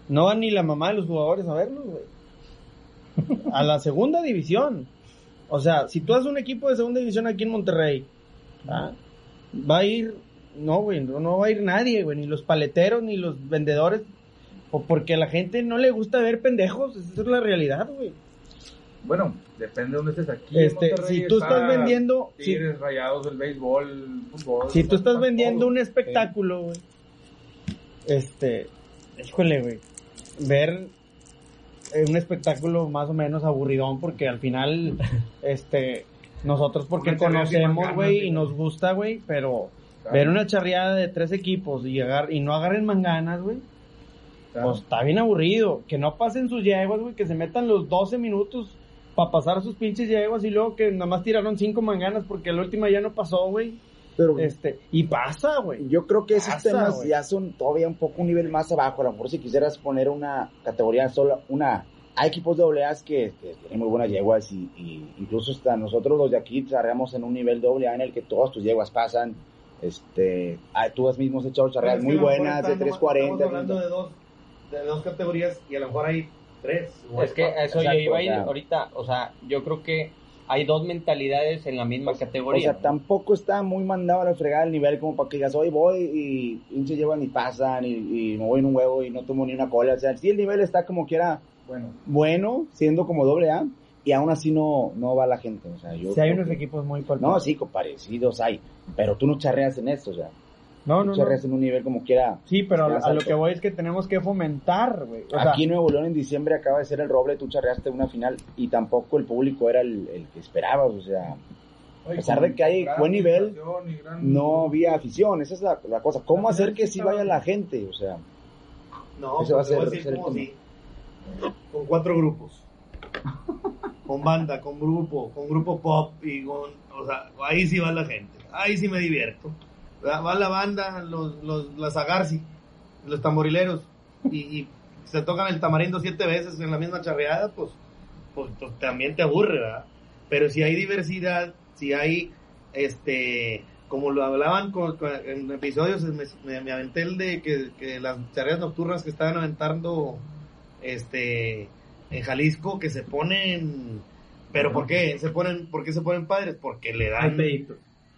No va ni la mamá de los jugadores a verlos, güey. A la segunda división. O sea, si tú haces un equipo de segunda división aquí en Monterrey, ¿ah? va a ir, no, güey, no, no va a ir nadie, güey, ni los paleteros, ni los vendedores, o porque a la gente no le gusta ver pendejos, esa es la realidad, güey. Bueno, depende de dónde estés aquí. Este, si tú está estás vendiendo, si, rayados, el béisbol, el fútbol. si tú estás está vendiendo todo. un espectáculo, güey, este, híjole, güey, ver un espectáculo más o menos aburridón, porque al final, este, nosotros porque Una conocemos, güey, y nos gusta, güey, pero Claro, ver una charreada de tres equipos y, agar- y no agarren manganas, güey, claro. pues está bien aburrido. Que no pasen sus yeguas, güey, que se metan los 12 minutos para pasar sus pinches yeguas y luego que nada más tiraron cinco manganas porque la última ya no pasó, güey. Pero Este, y pasa, güey. yo creo que esos Pasa, temas güey. ya son todavía un poco un nivel más abajo. A lo mejor si quisieras poner una categoría sola, una... Hay equipos doble A que, que tienen muy buenas yeguas y, y incluso hasta nosotros los de aquí charreamos en un nivel doble A en el que todas tus yeguas pasan. Este, ah, tú has mismo echado charreadas Es que muy buenas de estamos- 340. Estamos hablando de dos, de dos categorías y a lo mejor hay tres. o Es que eso Exacto, yo iba a ir o sea. ahorita, o sea, yo creo que hay dos mentalidades en la misma O categoría. sea, ¿no? tampoco está muy mandado a la fregada el nivel como para que digas, hoy voy y pinche llevan y pasan y, y me voy en un huevo y no tomo ni una cola. O sea, sí el nivel está como que era Bueno, bueno, siendo como doble A, y aún así no, no va la gente. O sea, yo Si hay unos que- equipos muy No, palpables. sí, parecidos hay, pero tú no charreas en esto, o sea, no, no, no. en un nivel como quiera. Sí, pero a, a lo que voy es que tenemos que fomentar, güey. O sea, Aquí en Nuevo León en diciembre acaba de ser el roble, tú charreaste una final y tampoco el público era el, el que esperabas, o sea, A pesar de que hay buen nivel, gran- no había afición. Esa es la, la cosa. ¿Cómo hacer que sí vaya la gente? O sea, No, Ese va a pues ser- cómo tema. sí. Con cuatro grupos. Con banda, con grupo, con grupo pop y con... O sea, ahí sí va la gente. Ahí sí me divierto. Va la banda, los, los, las agarsi, los tamborileros. Y, y se tocan el tamarindo siete veces en la misma charreada, pues, pues, pues, también te aburre, ¿verdad? Pero si hay diversidad, si hay, este, como lo hablaban con, con- en episodios, me, me, me aventé el de que, que las charreadas nocturnas que estaban aventando, este, en Jalisco, que se ponen, pero ¿por qué? Se ponen, ¿por qué se ponen padres? Porque le dan,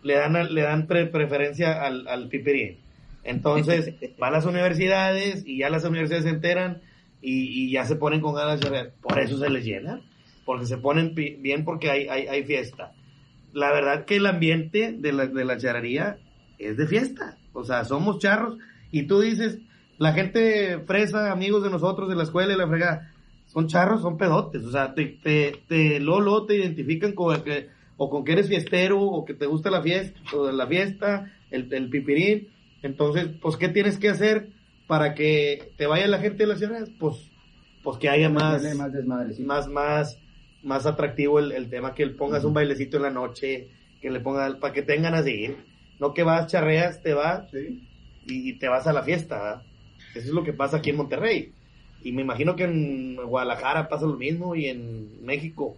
le dan, le dan pre- preferencia al, al piperín. Entonces, van a las universidades y ya las universidades se enteran y, y ya se ponen con ganas de. Por eso se les llena, porque se ponen bien porque hay, hay, hay fiesta. La verdad que el ambiente de la, de la charrería es de fiesta. O sea, somos charros y tú dices, la gente fresa, amigos de nosotros de la escuela y la fregada, son charros, son pedotes. O sea, te, te, te, luego, luego te identifican con que, o con que eres fiestero, o que te gusta la fiesta, o la fiesta, el, el pipirín. Entonces, pues, ¿qué tienes que hacer para que te vaya la gente de las ciudades? Pues, pues que haya más, más desmadre, sí. más, más, más atractivo el, el tema, que le pongas un bailecito en la noche, que le pongas, para que tengan a seguir. No que vas, charreas, te vas y, y te vas a la fiesta. ¿verdad? Eso es lo que pasa aquí en Monterrey. Y me imagino que en Guadalajara pasa lo mismo y en México.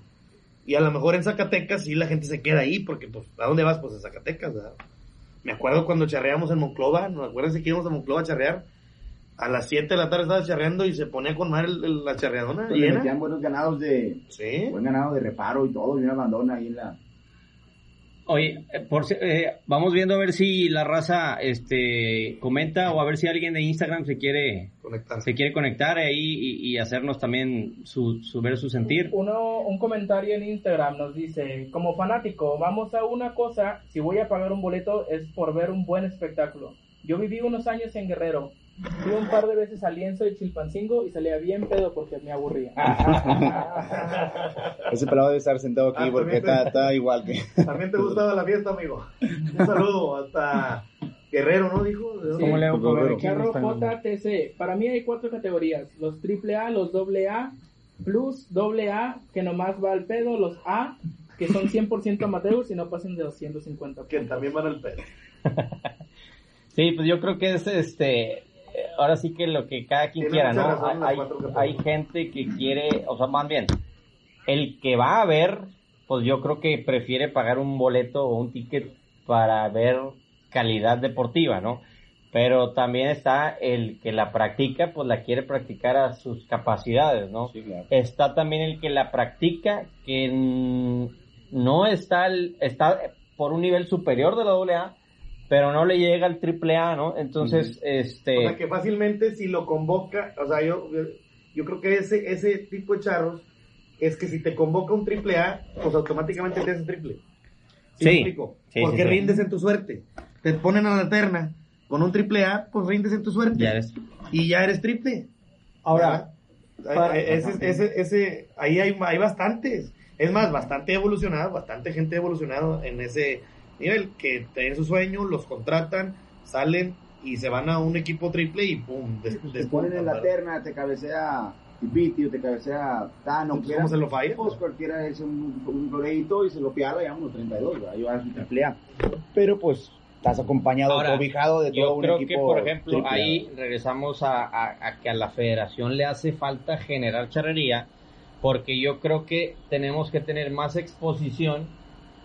Y a lo mejor en Zacatecas sí la gente se queda ahí, porque pues, ¿a dónde vas? Pues a Zacatecas, ¿verdad? Me acuerdo cuando charreamos en Monclova, ¿no acuerdas que íbamos a Monclova a charrear? A las 7 de la tarde estaba charreando y se ponía con el- la charreadona llena. metían buenos ganados de, Sí. buen ganado de reparo y todo, y una bandona ahí en la... Oye, eh, por, si- eh, vamos viendo a ver si la raza este, comenta o a ver si alguien de Instagram se quiere, Conectarse. se quiere conectar ahí y, y hacernos también su, su ver su sentir. Uno, un comentario en Instagram nos dice, como fanático, vamos a una cosa, si voy a pagar un boleto es por ver un buen espectáculo. Yo viví unos años en Guerrero, fui un par de veces al lienzo de Chilpancingo y salía bien pedo porque me aburría. Ese pelado debe estar sentado aquí Ah, porque está, está igual que... También te gustaba la fiesta, amigo. Un saludo hasta Guerrero, ¿no? Dijo. ¿De dónde? ¿Cómo le hago Instagram? JTC, para mí hay cuatro categorías, los AAA, los AA, Plus, AA, que nomás va al pedo, los A, que son 100% amateurs y no pasan de los 150 Que también van al pedo. Sí, pues yo creo que es este. Ahora sí que lo que cada quien Tiene quiera, ¿no? Hay, hay gente que quiere, o sea, más bien, el que va a ver, pues yo creo que prefiere pagar un boleto o un ticket para ver calidad deportiva, ¿no? Pero también está el que la practica, pues la quiere practicar a sus capacidades, ¿no? Sí, claro. Está también el que la practica, que no está, está por un nivel superior de la AA, pero no le llega al triple A, ¿no? Entonces, este... O sea, que fácilmente si lo convoca, o sea, yo, yo creo que ese, ese tipo de charros es que si te convoca un triple A, pues automáticamente te haces triple. ¿Sí, Sí. explico? Sí, Porque sí, sí. rindes en tu suerte. Te ponen a la terna con un triple A, pues rindes en tu suerte. Ya eres. Y ya eres triple. Ahora, para- ese, ese, ese, ahí hay, hay bastantes. Es más, bastante evolucionado, bastante gente evolucionado en ese nivel, que tienen su sueño, los contratan, salen y se van a un equipo triple y pum, des, Te ponen en la terna, te cabecea Tipiti o te cabecea Tano. ¿cómo se lo falla? Pues cualquiera es un, un floreito y se lo piara y vámonos 32, ¿verdad? Yo a su triple A. Pero pues estás acompañado, Ahora, cobijado de todo Yo un creo equipo que, por ejemplo, triple ahí regresamos a, a- a que a la federación le hace falta generar charrería, porque yo creo que tenemos que tener más exposición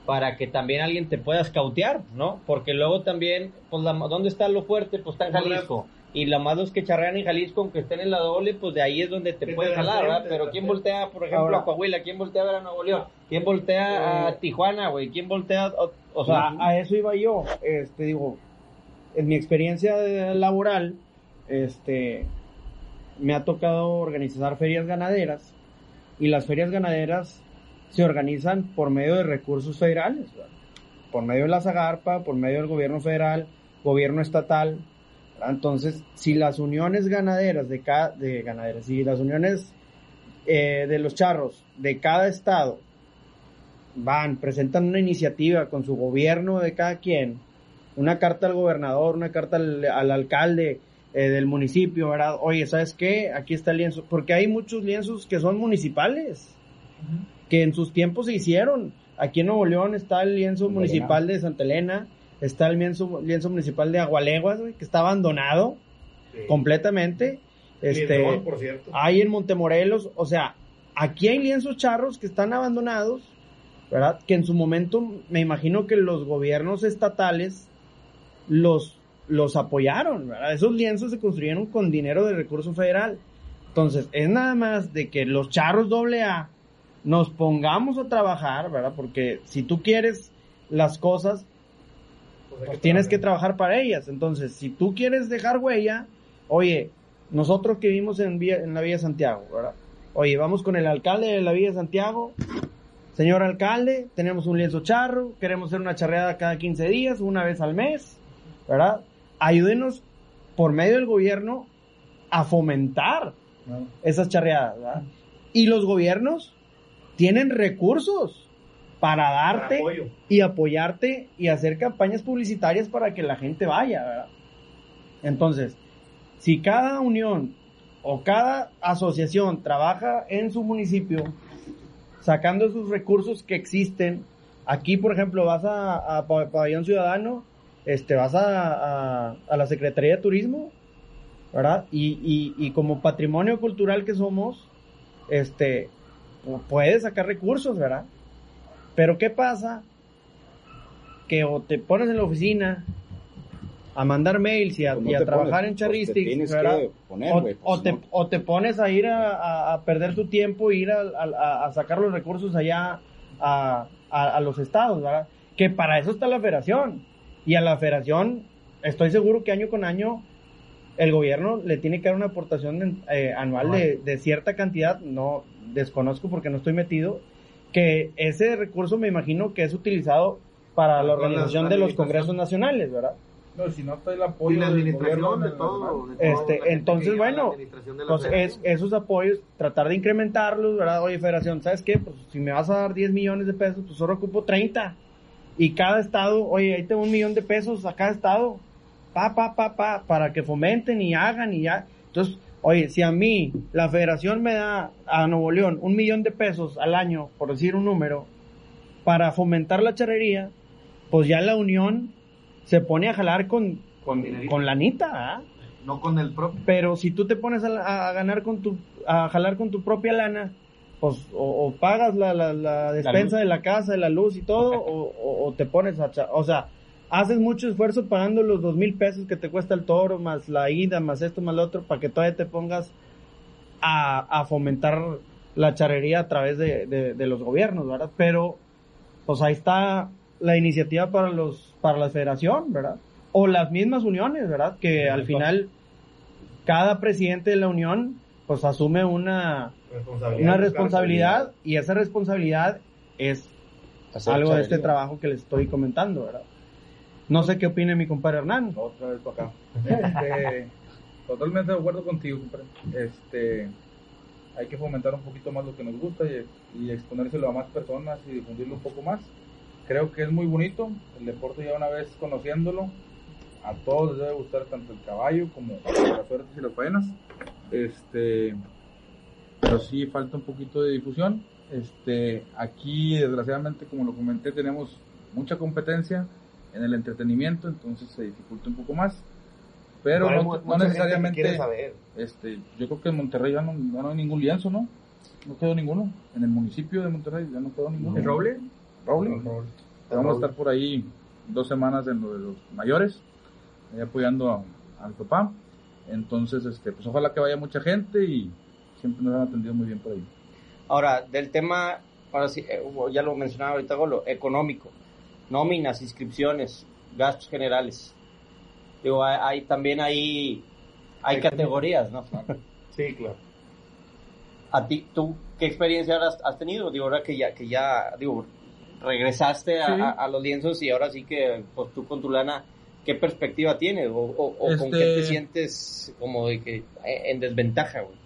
para que también alguien te pueda escautear, ¿no? Porque luego también, pues, la, ¿dónde está lo fuerte? Pues está en Jalisco. Y lo más los que charrean en Jalisco, aunque estén en la doble, pues de ahí es donde te trasciende, jalar, ¿verdad? Pero ¿quién voltea, por ejemplo, Ahora- a Coahuila? ¿Quién voltea a ver a Nuevo León? ¿Quién voltea a Tijuana, güey? ¿Quién voltea, o, o sea, a, a eso iba yo. Este, digo, en mi experiencia de- laboral, este, me ha tocado organizar ferias ganaderas y las ferias ganaderas se organizan por medio de recursos federales, por medio de la Zagarpa, por medio del gobierno federal, gobierno estatal. Entonces, si las uniones ganaderas de cada, de ganaderas, si las uniones eh, de los charros de cada estado van, presentan una iniciativa con su gobierno de cada quien, una carta al gobernador, una carta al, al alcalde eh, del municipio, ¿verdad? Oye, ¿sabes qué? Aquí está el lienzo, porque hay muchos lienzos que son municipales, que en sus tiempos se hicieron. Aquí en Nuevo León está el lienzo municipal de Santa Elena, está el lienzo, lienzo municipal de Agualeguas, güey, que está abandonado completamente. Este, Lindor, por cierto. hay en Montemorelos, o sea, aquí hay lienzos charros que están abandonados, ¿verdad? Que en su momento me imagino que los gobiernos estatales los, los apoyaron, ¿verdad? Esos lienzos se construyeron con dinero de recurso federal. Entonces, es nada más de que los charros doble A nos pongamos a trabajar, ¿verdad? Porque si tú quieres las cosas, Pues pues que tienes que trabajar. para ellas. Entonces, si tú quieres dejar huella, oye, nosotros que vivimos en, en la Villa Santiago, ¿verdad? Oye, vamos con el alcalde de la Villa Santiago. Señor alcalde, tenemos un lienzo charro, queremos hacer una charreada cada 15 días, una vez al mes, ¿verdad? Ayúdenos por medio del gobierno a fomentar esas charreadas, ¿verdad? Y los gobiernos tienen recursos para darte Para y apoyarte y hacer campañas publicitarias para que la gente vaya, ¿verdad? Entonces, si cada unión o cada asociación trabaja en su municipio, sacando sus recursos que existen, aquí, por ejemplo, vas a, a Pa- Pabellón Ciudadano, este, vas a, a- a la Secretaría de Turismo, ¿verdad? Y, y, y como patrimonio cultural que somos, este, puedes sacar recursos, ¿verdad? Pero ¿qué pasa? Que o te pones en la oficina a mandar mails y a, Pues no y a trabajar pones, en pues ¿verdad? que poner, o, güey, pues, o te, no. o te pones a ir a, a- a perder tu tiempo, ir a, sacar los recursos allá a los estados, ¿verdad? Que para eso está la federación. Y a la federación, estoy seguro que año con año el gobierno le tiene que dar una aportación eh, anual de, de cierta cantidad, no desconozco porque no estoy metido, que ese recurso me imagino que es utilizado para la la organización de los congresos nacionales, ¿verdad? No, si no está el Y apoyo la del administración gobierno de todo. de todo, Este, la entonces, la bueno, la Pues es, esos apoyos, tratar de incrementarlos, ¿verdad? Oye, federación, ¿sabes qué? Pues si me vas a dar 10 millones de pesos, pues solo ocupo 30. Y cada estado, oye, ahí tengo un millón de pesos a cada estado. Pa, pa, pa, pa, para que fomenten y hagan y ya. Entonces, oye, si a mí la federación me da a Nuevo León un millón de pesos al año, por decir un número, para fomentar la charrería, pues ya la unión se pone a jalar con, con, con lanita, ¿ah? No con el propio. Pero si tú te pones a, la- a ganar con tu, a jalar con tu propia lana, pues o, o pagas la, la, la despensa de la casa, de la luz y todo, o, o- o te pones a, o sea, haces mucho esfuerzo pagando los dos mil pesos que te cuesta el toro, más la ida, más esto, más lo otro, para que todavía te pongas a, a fomentar la charrería a través de, de- de los gobiernos, ¿verdad? Pero, pues ahí está la iniciativa para los, para la federación, ¿verdad? O las mismas uniones, ¿verdad? Que al final cada presidente de la unión pues asume una, Responsabilidad. una responsabilidad y esa responsabilidad es Hacer algo de este trabajo que les estoy comentando, ¿verdad? No sé qué opine mi compadre Hernán. Otra vez para acá. Este, totalmente de acuerdo contigo, compadre. Este, hay que fomentar un poquito más lo que nos gusta y, y exponérselo a más personas y difundirlo un poco más. Creo que es muy bonito. El deporte ya una vez conociéndolo, a todos les debe gustar tanto el caballo como las suertes y las faenas. Este, pero sí falta un poquito de difusión. Este, aquí desgraciadamente, como lo comenté, tenemos mucha competencia en el entretenimiento, entonces se dificulta un poco más. Pero Hay no, no necesariamente, saber. este, yo creo que en Monterrey ya no, ya no hay ningún lienzo, ¿no? No quedó ninguno. En el municipio de Monterrey ya no quedó ninguno. ¿El roble? Roble. Vamos a estar por ahí dos semanas en lo de los mayores, ahí apoyando a, a mi papá. Entonces, este, pues ojalá que vaya mucha gente y siempre nos han atendido muy bien por ahí. Ahora, del tema, ahora sí, eh, ya lo mencionaba ahorita Golo, económico, nóminas, inscripciones, gastos generales. Digo, hay, hay- también hay, hay categorías, ¿no? Sí, claro. A ti, ¿tú qué experiencia has, has tenido? Digo, ahora que ya, que ya, digo, regresaste a, Sí. a- a los lienzos y ahora sí que, pues tú con tu lana, ¿qué perspectiva tienes? ¿O, o- o con Este- qué te sientes como de que eh, en desventaja, güey?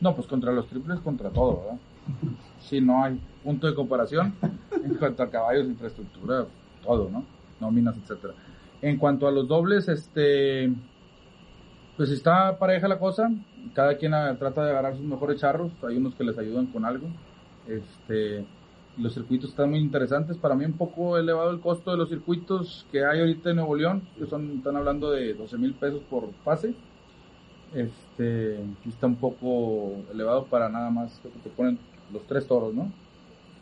No, pues contra los triples, contra todo, ¿verdad? Sí, no hay punto de comparación en cuanto a caballos, infraestructura, todo, ¿no? Nóminas, etcétera. En cuanto a los dobles, este, pues está pareja la cosa, cada quien trata de agarrar sus mejores charros, hay unos que les ayudan con algo, este, los circuitos están muy interesantes, para mí un poco elevado el costo de los circuitos que hay ahorita en Nuevo León, que están hablando de 12 mil pesos por pase, este, está un poco elevado para nada más que te ponen los tres toros, ¿no?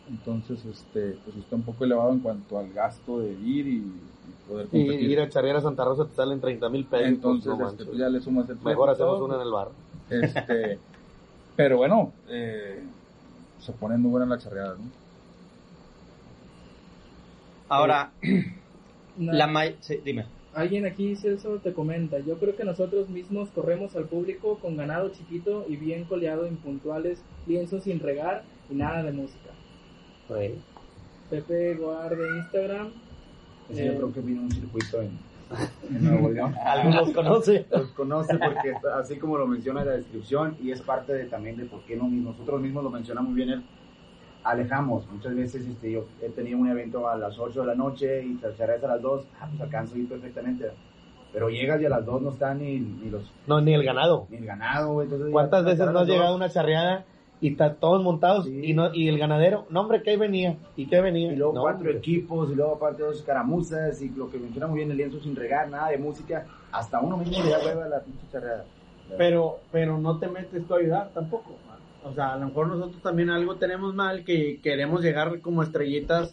Entonces, este, pues está un poco elevado en cuanto al gasto de ir y, y poder Y competir. ir a charrear a Santa Rosa te salen 30 mil pesos. Entonces, no este, pues ya le sumas el Mejor hacemos una en el bar. Este, pero bueno, eh, se pone muy buena la charreada, ¿no? Ahora, No. la may- sí, dime. Alguien aquí, Celso, te comenta, yo creo que nosotros mismos corremos al público con ganado chiquito y bien coleado, impuntuales, lienzos sin regar y nada de música. Pepe Guar de Instagram. Ese Eh, yo creo que vino un circuito en, en Nuevo León. Algunos conoce. Los conoce porque así como lo menciona en la descripción y es parte de, también de por qué no, nosotros mismos lo menciona muy bien él, alejamos. Muchas veces este, yo he tenido un evento a las 8 de la noche y te cerras a las 2, ah, pues alcanzo a ir perfectamente. Pero llegas y a las 2 no están ni, ni los No, ni el ganado. ni el ganado, güey. Entonces, ¿Cuántas veces no has llegado a dos, una charreada y está todos montados Sí. y no y el ganadero? No, hombre, ¿qué venía? ¿Y qué venía? Y luego No, cuatro hombre. equipos, y luego aparte dos escaramuzas, y lo que menciona muy bien el lienzo sin regar, nada de música. Hasta uno mismo le da hueva la pinche charreada. Pero, pero no te metes tú a ayudar tampoco. O sea, a lo mejor nosotros también algo tenemos mal que queremos llegar como estrellitas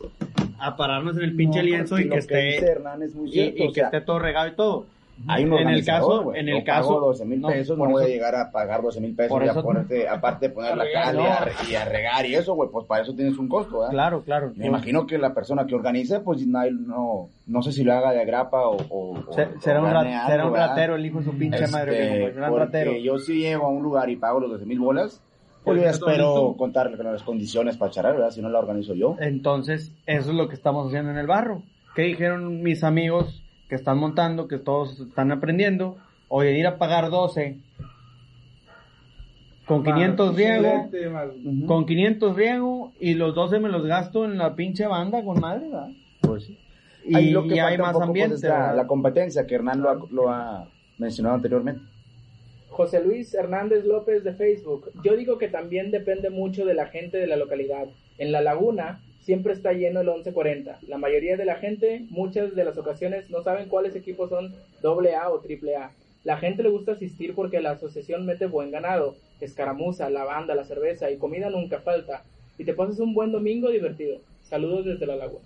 a pararnos en el pinche No, lienzo y que dice esté y, y que sea, esté todo regado y todo. Hay un en el caso, güey. en Yo el pago caso 12 mil no, pesos, no voy a eso- llegar a pagar 12 mil pesos y a ponerte, aparte de poner la A regar, cal y, a, no. y a regar y eso, güey, pues para eso tienes un costo, ¿verdad? Claro, claro. Me imagino que la persona que organiza, pues nadie- no, no sé si lo haga de agrapa o, o- Se- será, o un rat- será un ratero el hijo de su pinche Este, madre. será un porque ratero. yo si llego a un lugar y pago los 12 mil bolas, pues yo espero contarle con las condiciones para charlar, ¿verdad? Si no la organizo yo. Entonces, eso es lo que estamos haciendo en el barro. ¿Qué dijeron mis amigos que están montando, que todos están aprendiendo? Oye, ir a pagar 12 con 500 riego, más- con 500 riego y los 12 me los gasto en la pinche banda con madre, ¿verdad? Pues sí. Y, Ahí lo que y hay más poco, pues, ambiente. es la, competencia que Hernán lo ha, lo ha mencionado anteriormente. José Luis Hernández López de Facebook. Yo digo que también depende mucho de la gente de la localidad. En La Laguna siempre está lleno el 1140. La mayoría de la gente, muchas de las ocasiones, no saben cuáles equipos son AA o AAA. La gente le gusta asistir porque la asociación mete buen ganado, escaramuza, la banda, la cerveza y comida nunca falta. Y te pasas un buen domingo divertido. Saludos desde La Laguna.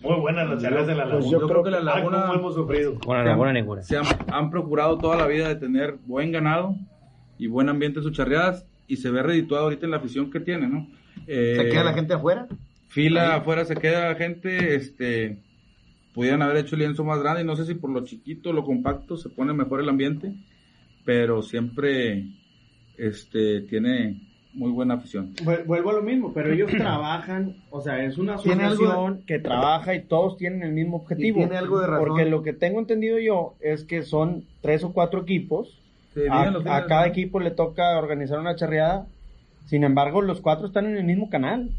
Muy buenas las charreadas de la Pues laguna. yo creo que la Ay, laguna- cómo hemos sufrido. Bueno, ninguna, ninguna. se han, han procurado toda la vida de tener buen ganado y buen ambiente en sus charreadas y se ve redituado ahorita en la afición que tiene, ¿no? Eh, ¿Se queda la gente afuera? Fila afuera se queda gente, este, pudieran haber hecho el lienzo más grande y no sé si por lo chiquito, lo compacto se pone mejor el ambiente, pero siempre, este, tiene muy buena afición. Vu- Vuelvo a lo mismo, pero ellos trabajan, o sea, es una asociación que trabaja y todos tienen el mismo objetivo. tiene algo de razón. Porque lo que tengo entendido yo es que son tres o cuatro equipos. A, cada equipo le toca organizar una charreada. Sin embargo, los cuatro están en el mismo canal.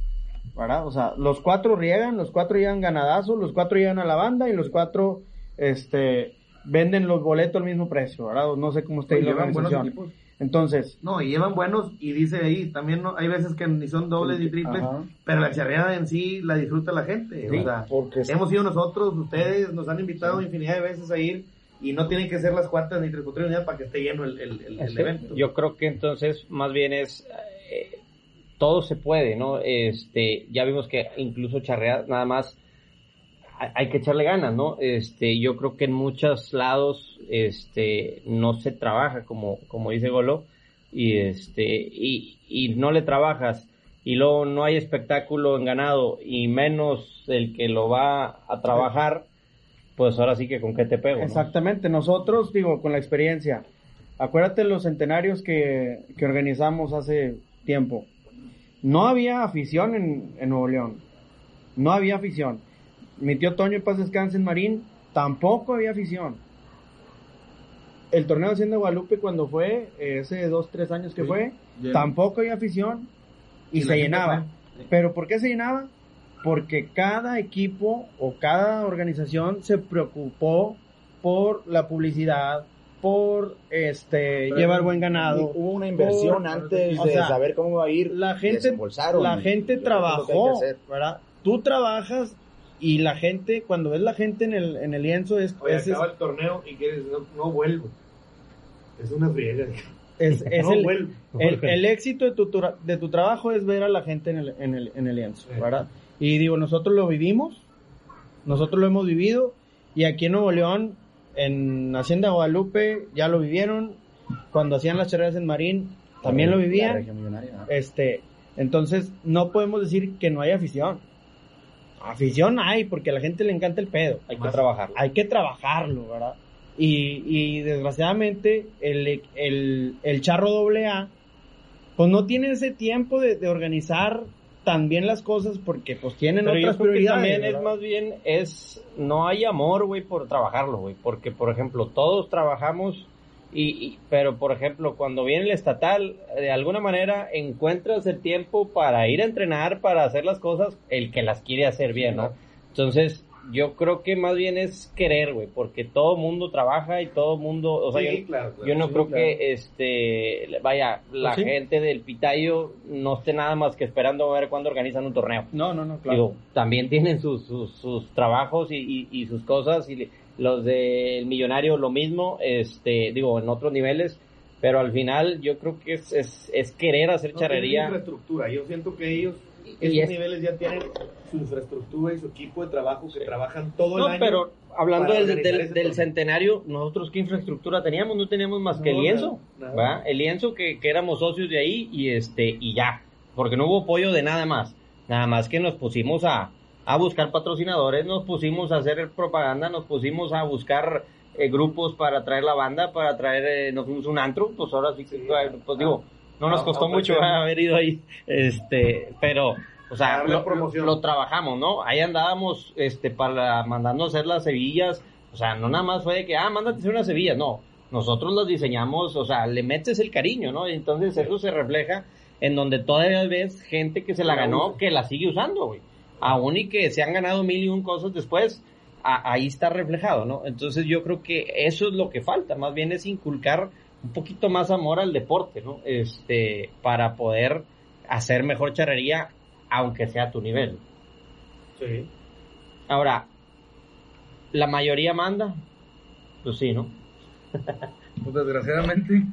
¿Verdad? O sea, los cuatro riegan, los cuatro llevan ganadazo, los cuatro llegan a la banda y los cuatro este, venden los boletos al mismo precio. ¿verdad? No sé cómo está ahí Oye, la llevan buenos organización. equipos. Entonces, No, y llevan buenos y dice ahí, también no, hay veces que ni son dobles ni triples, Ajá. pero la charreada en sí la disfruta la gente. Sí, o sea, porque- hemos ido nosotros, ustedes nos han invitado infinidad de veces a ir y no tienen que ser las cuartas ni tres por tres unidades para que esté lleno el, el- el- el evento. Yo creo que entonces más bien es eh, todo se puede, ¿no? Este, ya vimos que incluso charrear nada más hay, que echarle ganas, ¿no? Este, yo creo que en muchos lados este no se trabaja como como dice Golo y este y, y no le trabajas y luego no hay espectáculo en ganado y menos el que lo va a trabajar, pues ahora sí que con qué te pego. Exactamente, nosotros, digo, con la experiencia, acuérdate los centenarios que, que organizamos hace tiempo. No había afición en, en Nuevo León, no había afición. Mi tío Toño, en paz descanse en Marín, tampoco había afición. El torneo de Hacienda Guadalupe cuando fue, ese dos, tres años que Sí, fue, tampoco había afición. y, Y se llenaba. ¿Pero por qué se llenaba? Porque cada equipo o cada organización se preocupó por la publicidad, por este Pero llevar buen ganado. Hubo una inversión por- antes o de sea, saber cómo iba a ir. la gente, la gente creo que que trabajó. ¿verdad? Tú trabajas y la gente, cuando ves la gente en el, en el lienzo, es, Oye, es, acaba el torneo y quieres, no, no vuelvo. Es una friega. es- es no el, vuelvo. el, el éxito de tu, de tu trabajo es ver a la gente en el, en el, en el lienzo, Sí. ¿verdad? Y digo, nosotros lo vivimos, nosotros lo hemos vivido, y aquí en Nuevo León, en Hacienda Guadalupe, ya lo vivieron, cuando hacían las charreras en Marín, también lo vivían. Este, entonces, no podemos decir que no hay afición. Afición hay, porque a la gente le encanta el pedo. Hay que trabajar. Hay que trabajarlo, ¿verdad? Y, y desgraciadamente, el, el, el charro doble A, pues no tiene ese tiempo de, de organizar tan bien las cosas porque pues tienen Pero yo otras que prioridades. también es más bien, es, no hay amor, güey, por trabajarlo, güey, porque, por ejemplo, todos trabajamos, y, y- pero, por ejemplo, cuando viene el estatal, de alguna manera encuentras el tiempo para ir a entrenar, para hacer las cosas, el que las quiere hacer bien, ¿no? Entonces, yo creo que más bien es querer, güey, porque todo mundo trabaja y todo mundo, o sea, Sí, yo, claro, claro. yo no Sí, creo claro. que, este, vaya, la sí. gente del Pitayo no esté nada más que esperando a ver cuándo organizan un torneo. No, no, no, claro. Digo, también tienen sus, sus, sus trabajos y, y- y sus cosas y los del millonario lo mismo, este, digo, en otros niveles, pero al final yo creo que es, es, es querer hacer No charrería. infraestructura. Yo siento que ellos, Y esos es- niveles ya tienen su infraestructura y su equipo de trabajo que trabajan todo el No, año. pero hablando del, del, centenario, nosotros qué infraestructura teníamos, no teníamos más que el No, lienzo, nada. El lienzo que, que éramos socios de ahí y este y ya, porque no hubo apoyo de nada más, nada más que nos pusimos a, a buscar patrocinadores, nos pusimos a hacer propaganda, nos pusimos a buscar eh, grupos para traer la banda, para traer, eh, nos fuimos un antro, pues ahora sí, que, Sí, pues digo, no nos costó mucho haber ido ahí, este, pero, o sea, lo, promoción. lo trabajamos, ¿no? Ahí andábamos, este, para mandando a hacer las hebillas, o sea, no nada más fue de que, ah, mándate hacer unas hebillas, no, nosotros las diseñamos, o sea, le metes el cariño, ¿no? Y entonces eso se refleja en donde todavía ves gente que se la La ganó, usa. que la sigue usando, güey. Aún y que se han ganado mil y un cosas después, a- ahí está reflejado, ¿no? Entonces yo creo que eso es lo que falta, más bien es inculcar un poquito más amor al deporte, ¿no? Este, para poder hacer mejor charrería, aunque sea a tu nivel. Sí. Ahora, ¿la mayoría manda? Pues sí, ¿no? Pues desgraciadamente,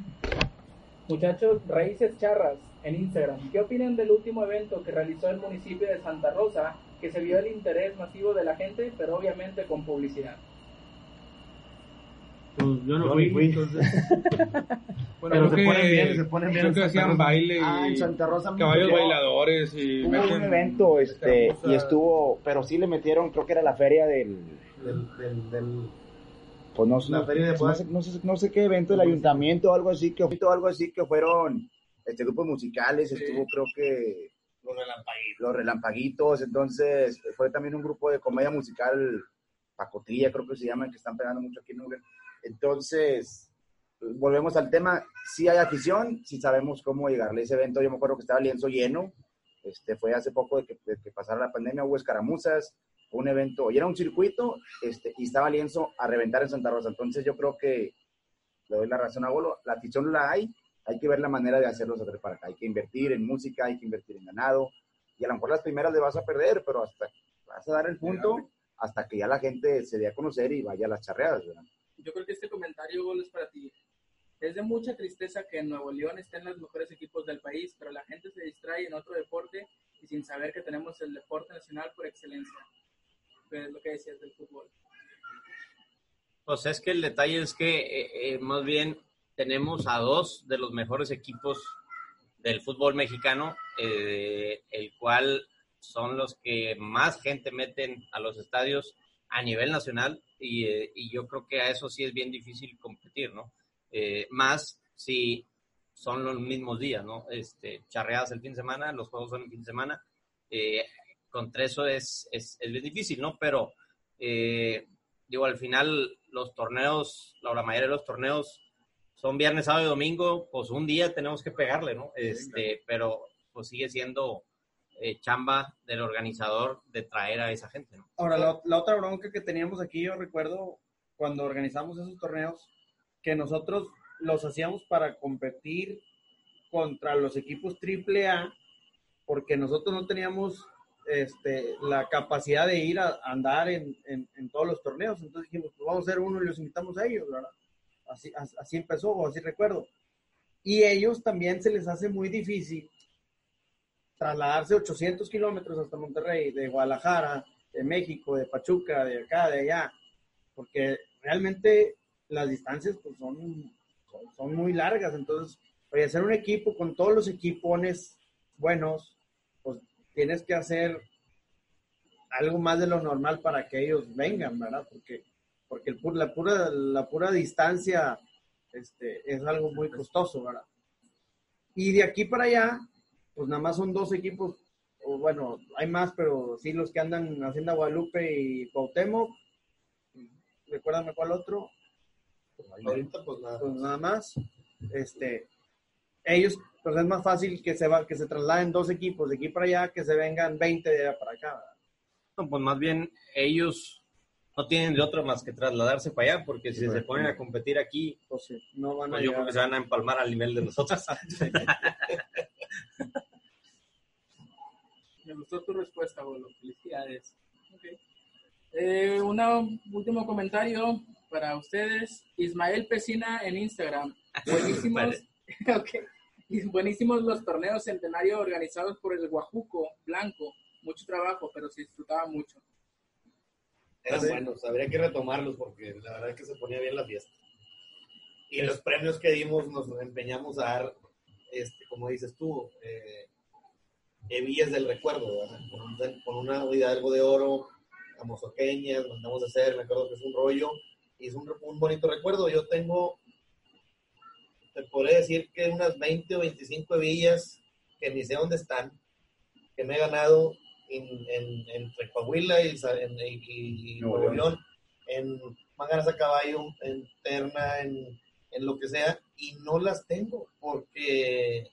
Muchachos, Raíces Charras en Instagram. ¿Qué opinan del último evento que realizó el municipio de Santa Rosa, que se vio el interés masivo de la gente, pero obviamente con publicidad? Pues yo no Yo fui, entonces- bueno, Pero creo se que, ponen bien, se ponen bien creo que hacían baile Ah, en y Santa Rosa me caballos bailadores y Hubo meten un evento, este, y estuvo, pero sí le metieron, creo que era la feria del, Del, del, del- pues no, La no- feria de no, Puebla. sé, no, sé, no sé qué evento del ayuntamiento o algo así, que algo así que fueron este grupos musicales, estuvo creo que los relampaguitos. los relampaguitos, entonces fue también un grupo de comedia musical, Pacotilla creo que se llama, que están pegando mucho aquí en Nublen. Entonces, volvemos al tema, si hay afición, si sabemos cómo llegarle a ese evento, yo me acuerdo que estaba el lienzo lleno, este, fue hace poco de que, de que pasara la pandemia, hubo escaramuzas, un evento, y era un circuito, este, y estaba lienzo a reventar en Santa Rosa, entonces yo creo que le doy la razón a Bolo, la afición la hay, hay que ver la manera de hacerlos hacer para acá, hay que invertir en música, hay que invertir en ganado, y a lo mejor las primeras le vas a perder, pero hasta vas a dar el punto hasta que ya la gente se dé a conocer y vaya a las charreadas, ¿verdad? Yo creo que este comentario, Gol, es para ti. Es de mucha tristeza que en Nuevo León estén los mejores equipos del país, pero la gente se distrae en otro deporte y sin saber que tenemos el deporte nacional por excelencia. Es lo que decías del fútbol. Pues es que el detalle es que eh, eh, más bien tenemos a dos de los mejores equipos del fútbol mexicano, eh, el cual son los que más gente meten a los estadios a nivel nacional y, eh, y yo creo que a eso sí es bien difícil competir, ¿no? Eh, más si son los mismos días, ¿no? Este, charreadas el fin de semana, los juegos son el fin de semana. Eh, contra eso es, es, es bien difícil, ¿no? Pero eh, digo, al final los torneos, la, la mayoría de los torneos son viernes, sábado y domingo, pues un día tenemos que pegarle, ¿no? Este, pero pues sigue siendo eh, chamba del organizador de traer a esa gente. Ahora, la, otra bronca que teníamos aquí, yo recuerdo cuando organizamos esos torneos, que nosotros los hacíamos para competir contra los equipos triple A, porque nosotros no teníamos este, la capacidad de ir a, andar en, todos los torneos. Entonces dijimos, pues vamos a hacer uno y los invitamos a ellos. Así, as- así empezó, o así recuerdo. Y ellos también se les hace muy difícil trasladarse 800 kilómetros hasta Monterrey, de Guadalajara, de México, de Pachuca, de acá, de allá, porque realmente las distancias pues, son, son, muy largas. Entonces, para hacer un equipo con todos los equipones buenos, pues tienes que hacer algo más de lo normal para que ellos vengan, ¿verdad? Porque, porque el la, pura, la pura distancia este, es algo muy costoso, ¿verdad? Y de aquí para allá, pues nada más son dos equipos, o bueno, hay más, pero sí los que andan en Hacienda Guadalupe y Cuauhtémoc. Recuérdame cuál otro. Ahorita, pues nada. Pues nada más. Este, ellos, pues es más fácil que se va, que se trasladen dos equipos de aquí para allá, que se vengan 20 de allá para acá. No, pues más bien ellos no tienen de otra más que trasladarse para allá, porque si se ponen a competir aquí, Pues sí, no van a pues yo llegar creo que se van a empalmar al nivel de nosotros. Me gustó tu respuesta, Bolo. Felicidades. Ok. Eh, un último comentario para ustedes. Ismael Pesina en Instagram. Buenísimos, ok. Y Buenísimos los torneos centenario organizados por el Guajuco Blanco. Mucho trabajo, pero se disfrutaba mucho. Eran Sí. buenos, habría que retomarlos porque la verdad es que se ponía bien la fiesta. Y los premios que dimos nos empeñamos a dar, este, como dices tú, eh, hebillas del recuerdo, ¿verdad? Con, con una algo de oro, a mozoqueñas, mandamos a hacer, me acuerdo que es un rollo, y es un, un bonito recuerdo. Yo tengo, te podría decir que unas 20 o 25 hebillas que ni sé dónde están, que me he ganado en, en, entre Coahuila y, en- y- y Nuevo Nuevo. León, en manganas a caballo, en terna, en, en lo que sea, y no las tengo porque,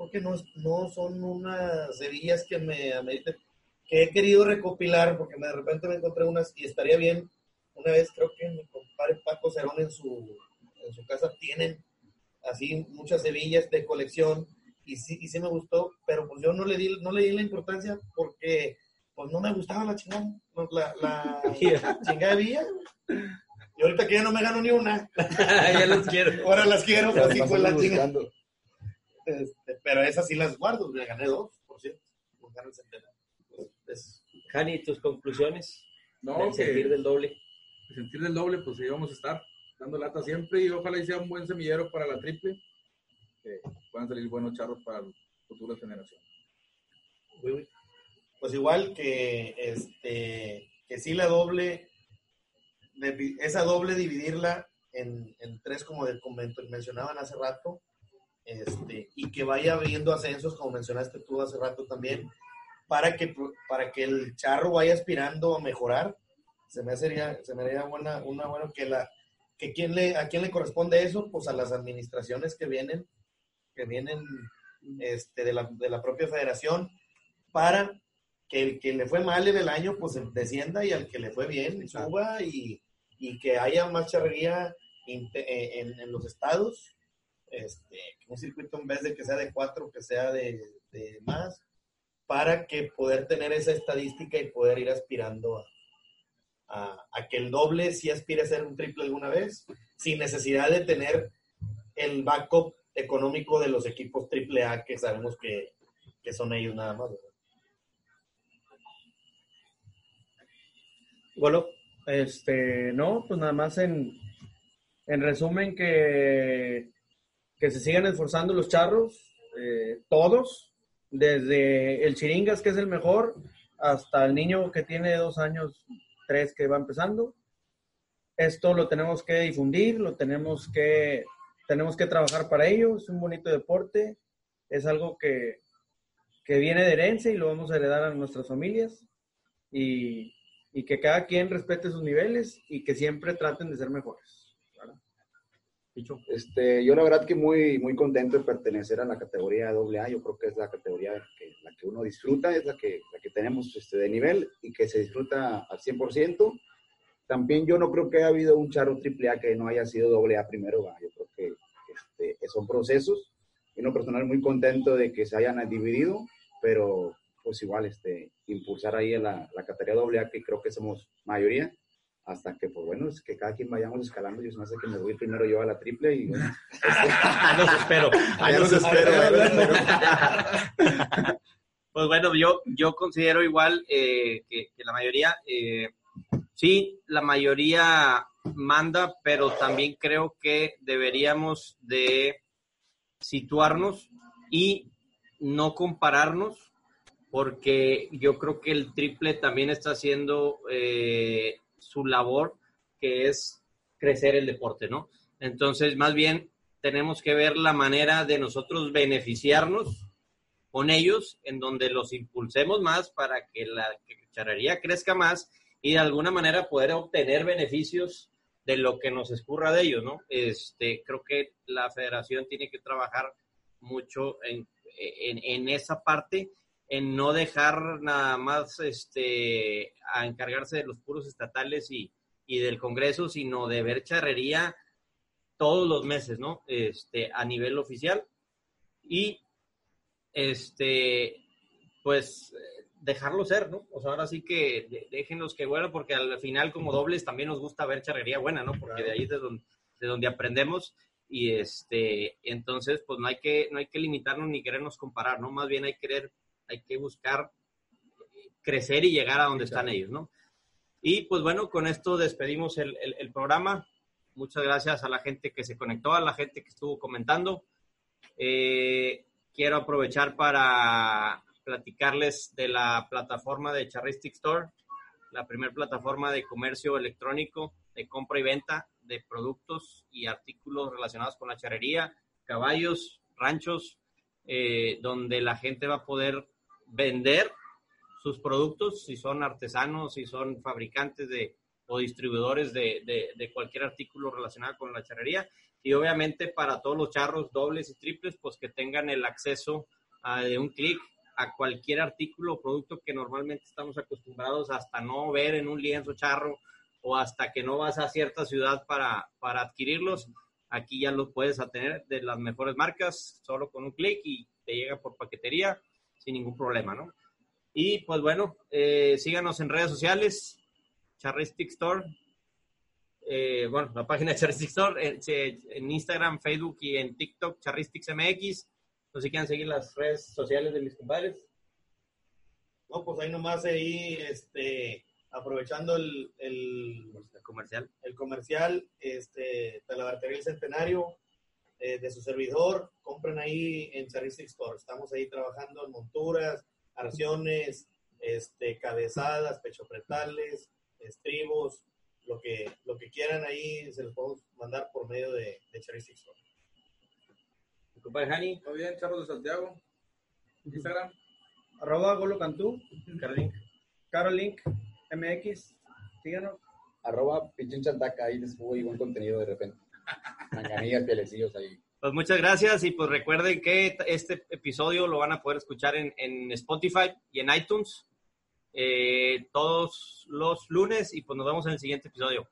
porque no, no son unas hebillas que me ameriten, que he querido recopilar porque de repente me encontré unas y estaría bien. Una vez creo que mi compadre Paco Cerón en su, en su casa tienen así muchas hebillas de colección y sí, y sí me gustó, pero pues yo no le di, no le di la importancia porque pues no me gustaba la chingada, no, la, la chingada hebilla. Y ahorita que ya no me gano ni una, ya los quiero. ahora las quiero, sí, Las pues la chingada. Este, pero esas sí las guardo, me gané dos, por cierto. Me gané el centenario. Pues, es- Jani, tus conclusiones No, del que sentir del doble. el sentir del doble, pues ahí vamos a estar dando lata siempre y ojalá y sea un buen semillero para la triple, que puedan salir buenos charros para futuras generaciones. Pues igual que este que sí la doble, esa doble dividirla en, en tres, como, de, como mencionaban hace rato, este, y que vaya habiendo ascensos, como mencionaste tú hace rato también, para que, para que el charro vaya aspirando a mejorar. Se me haría, se me haría buena, una buena que la, que quién le, a quién le corresponde eso, pues a las administraciones que vienen, que vienen este, de, la, de la propia federación, para que el que le fue mal en el año, pues descienda y al que le fue bien, suba y, y que haya más charrería eh, en, en los estados. Este, un circuito en vez de que sea de cuatro, que sea de, más, para que poder tener esa estadística y poder ir aspirando a que el doble sí aspire a ser un triple alguna vez, sin necesidad de tener el backup económico de los equipos triple A que sabemos que, que son ellos nada más. ¿verdad? Bueno, este, no, pues nada más en, en resumen que, que se sigan esforzando los charros, eh, todos, desde el Chiringas, que es el mejor, hasta el niño que tiene dos años, tres que va empezando. Esto lo tenemos que difundir, lo tenemos que, tenemos que trabajar para ello, es un bonito deporte, es algo que, que viene de herencia y lo vamos a heredar a nuestras familias. Y, y que cada quien respete sus niveles y que siempre traten de ser mejores. Este, yo la verdad que muy, muy contento de pertenecer a la categoría AA. Yo creo que es la categoría que, la que uno disfruta, es la que, la que tenemos este, de nivel y que se disfruta al 100%. También yo no creo que haya habido un charro AAA que no haya sido AA primero. ¿va? Yo creo que este, son procesos. Y uno personal muy contento de que se hayan dividido, pero pues igual este, impulsar ahí en la, la categoría AA, que creo que somos mayoría hasta que, pues bueno, es que cada quien vayamos escalando. Yo se me hace que me voy primero yo a la triple y bueno. los espero. Ahí los espero. Pues bueno, yo, yo considero igual eh, que, que la mayoría, eh, sí, la mayoría manda, pero también creo que deberíamos de situarnos y no compararnos, porque yo creo que el triple también está haciendo eh, su labor, que es crecer el deporte, ¿no? Entonces, más bien, tenemos que ver la manera de nosotros beneficiarnos con ellos, en donde los impulsemos más para que la charrería crezca más y de alguna manera poder obtener beneficios de lo que nos escurra de ellos, ¿no? Este, creo que la federación tiene que trabajar mucho en, en, en esa parte, en no dejar nada más este, a encargarse de los puros estatales y, y del Congreso, sino de ver charrería todos los meses, ¿no? Este, a nivel oficial. Y este, pues dejarlo ser, ¿no? O sea, ahora sí que de- déjenlos que bueno, porque al final como dobles también nos gusta ver charrería buena, ¿no? Porque de ahí es de donde, de donde aprendemos y este, entonces pues no hay que no hay que limitarnos ni querernos comparar, ¿no? Más bien hay que querer, hay que buscar crecer y llegar a donde están ellos, ¿no? Y pues bueno, con esto despedimos el, el- el programa. Muchas gracias a la gente que se conectó, a la gente que estuvo comentando. Eh, quiero aprovechar para platicarles de la plataforma de Charristic Store, la primera plataforma de comercio electrónico de compra y venta de productos y artículos relacionados con la charrería, caballos, ranchos, eh, donde la gente va a poder vender sus productos, si son artesanos, si son fabricantes de, o distribuidores de, de- de cualquier artículo relacionado con la charrería. Y obviamente para todos los charros dobles y triples, pues que tengan el acceso de un clic a cualquier artículo o producto que normalmente estamos acostumbrados hasta no ver en un lienzo charro o hasta que no vas a cierta ciudad para, para adquirirlos. Aquí ya los puedes tener de las mejores marcas, solo con un clic y te llega por paquetería sin ningún problema, ¿no? Y pues bueno, eh, síganos en redes sociales, Charristic Store, eh, bueno, la página de Charristic Store, en, se- en Instagram, Facebook y en TikTok, Charristics MX. No sé si quieren seguir las redes sociales de mis compadres. No, pues ahí nomás ahí, este, aprovechando el, el, comercial. el comercial este, de la Bartería del Centenario, eh, de su servidor, compren ahí en Charistic Store. Estamos ahí trabajando en monturas, arciones, este, cabezadas, pechopretales, estribos, lo que, lo que quieran ahí se los podemos mandar por medio de, de Charistic Store. Compadre Hani, Muy bien, Charros de Santiago. Instagram. Arroba Golo Cantú, Carolín. Carolink, MX, síganos. Arroba Pichín Chantaca, ahí les subo buen contenido de repente. Ahí. Pues muchas gracias y pues recuerden que este episodio lo van a poder escuchar en, en Spotify y en iTunes eh, todos los lunes y pues nos vemos en el siguiente episodio.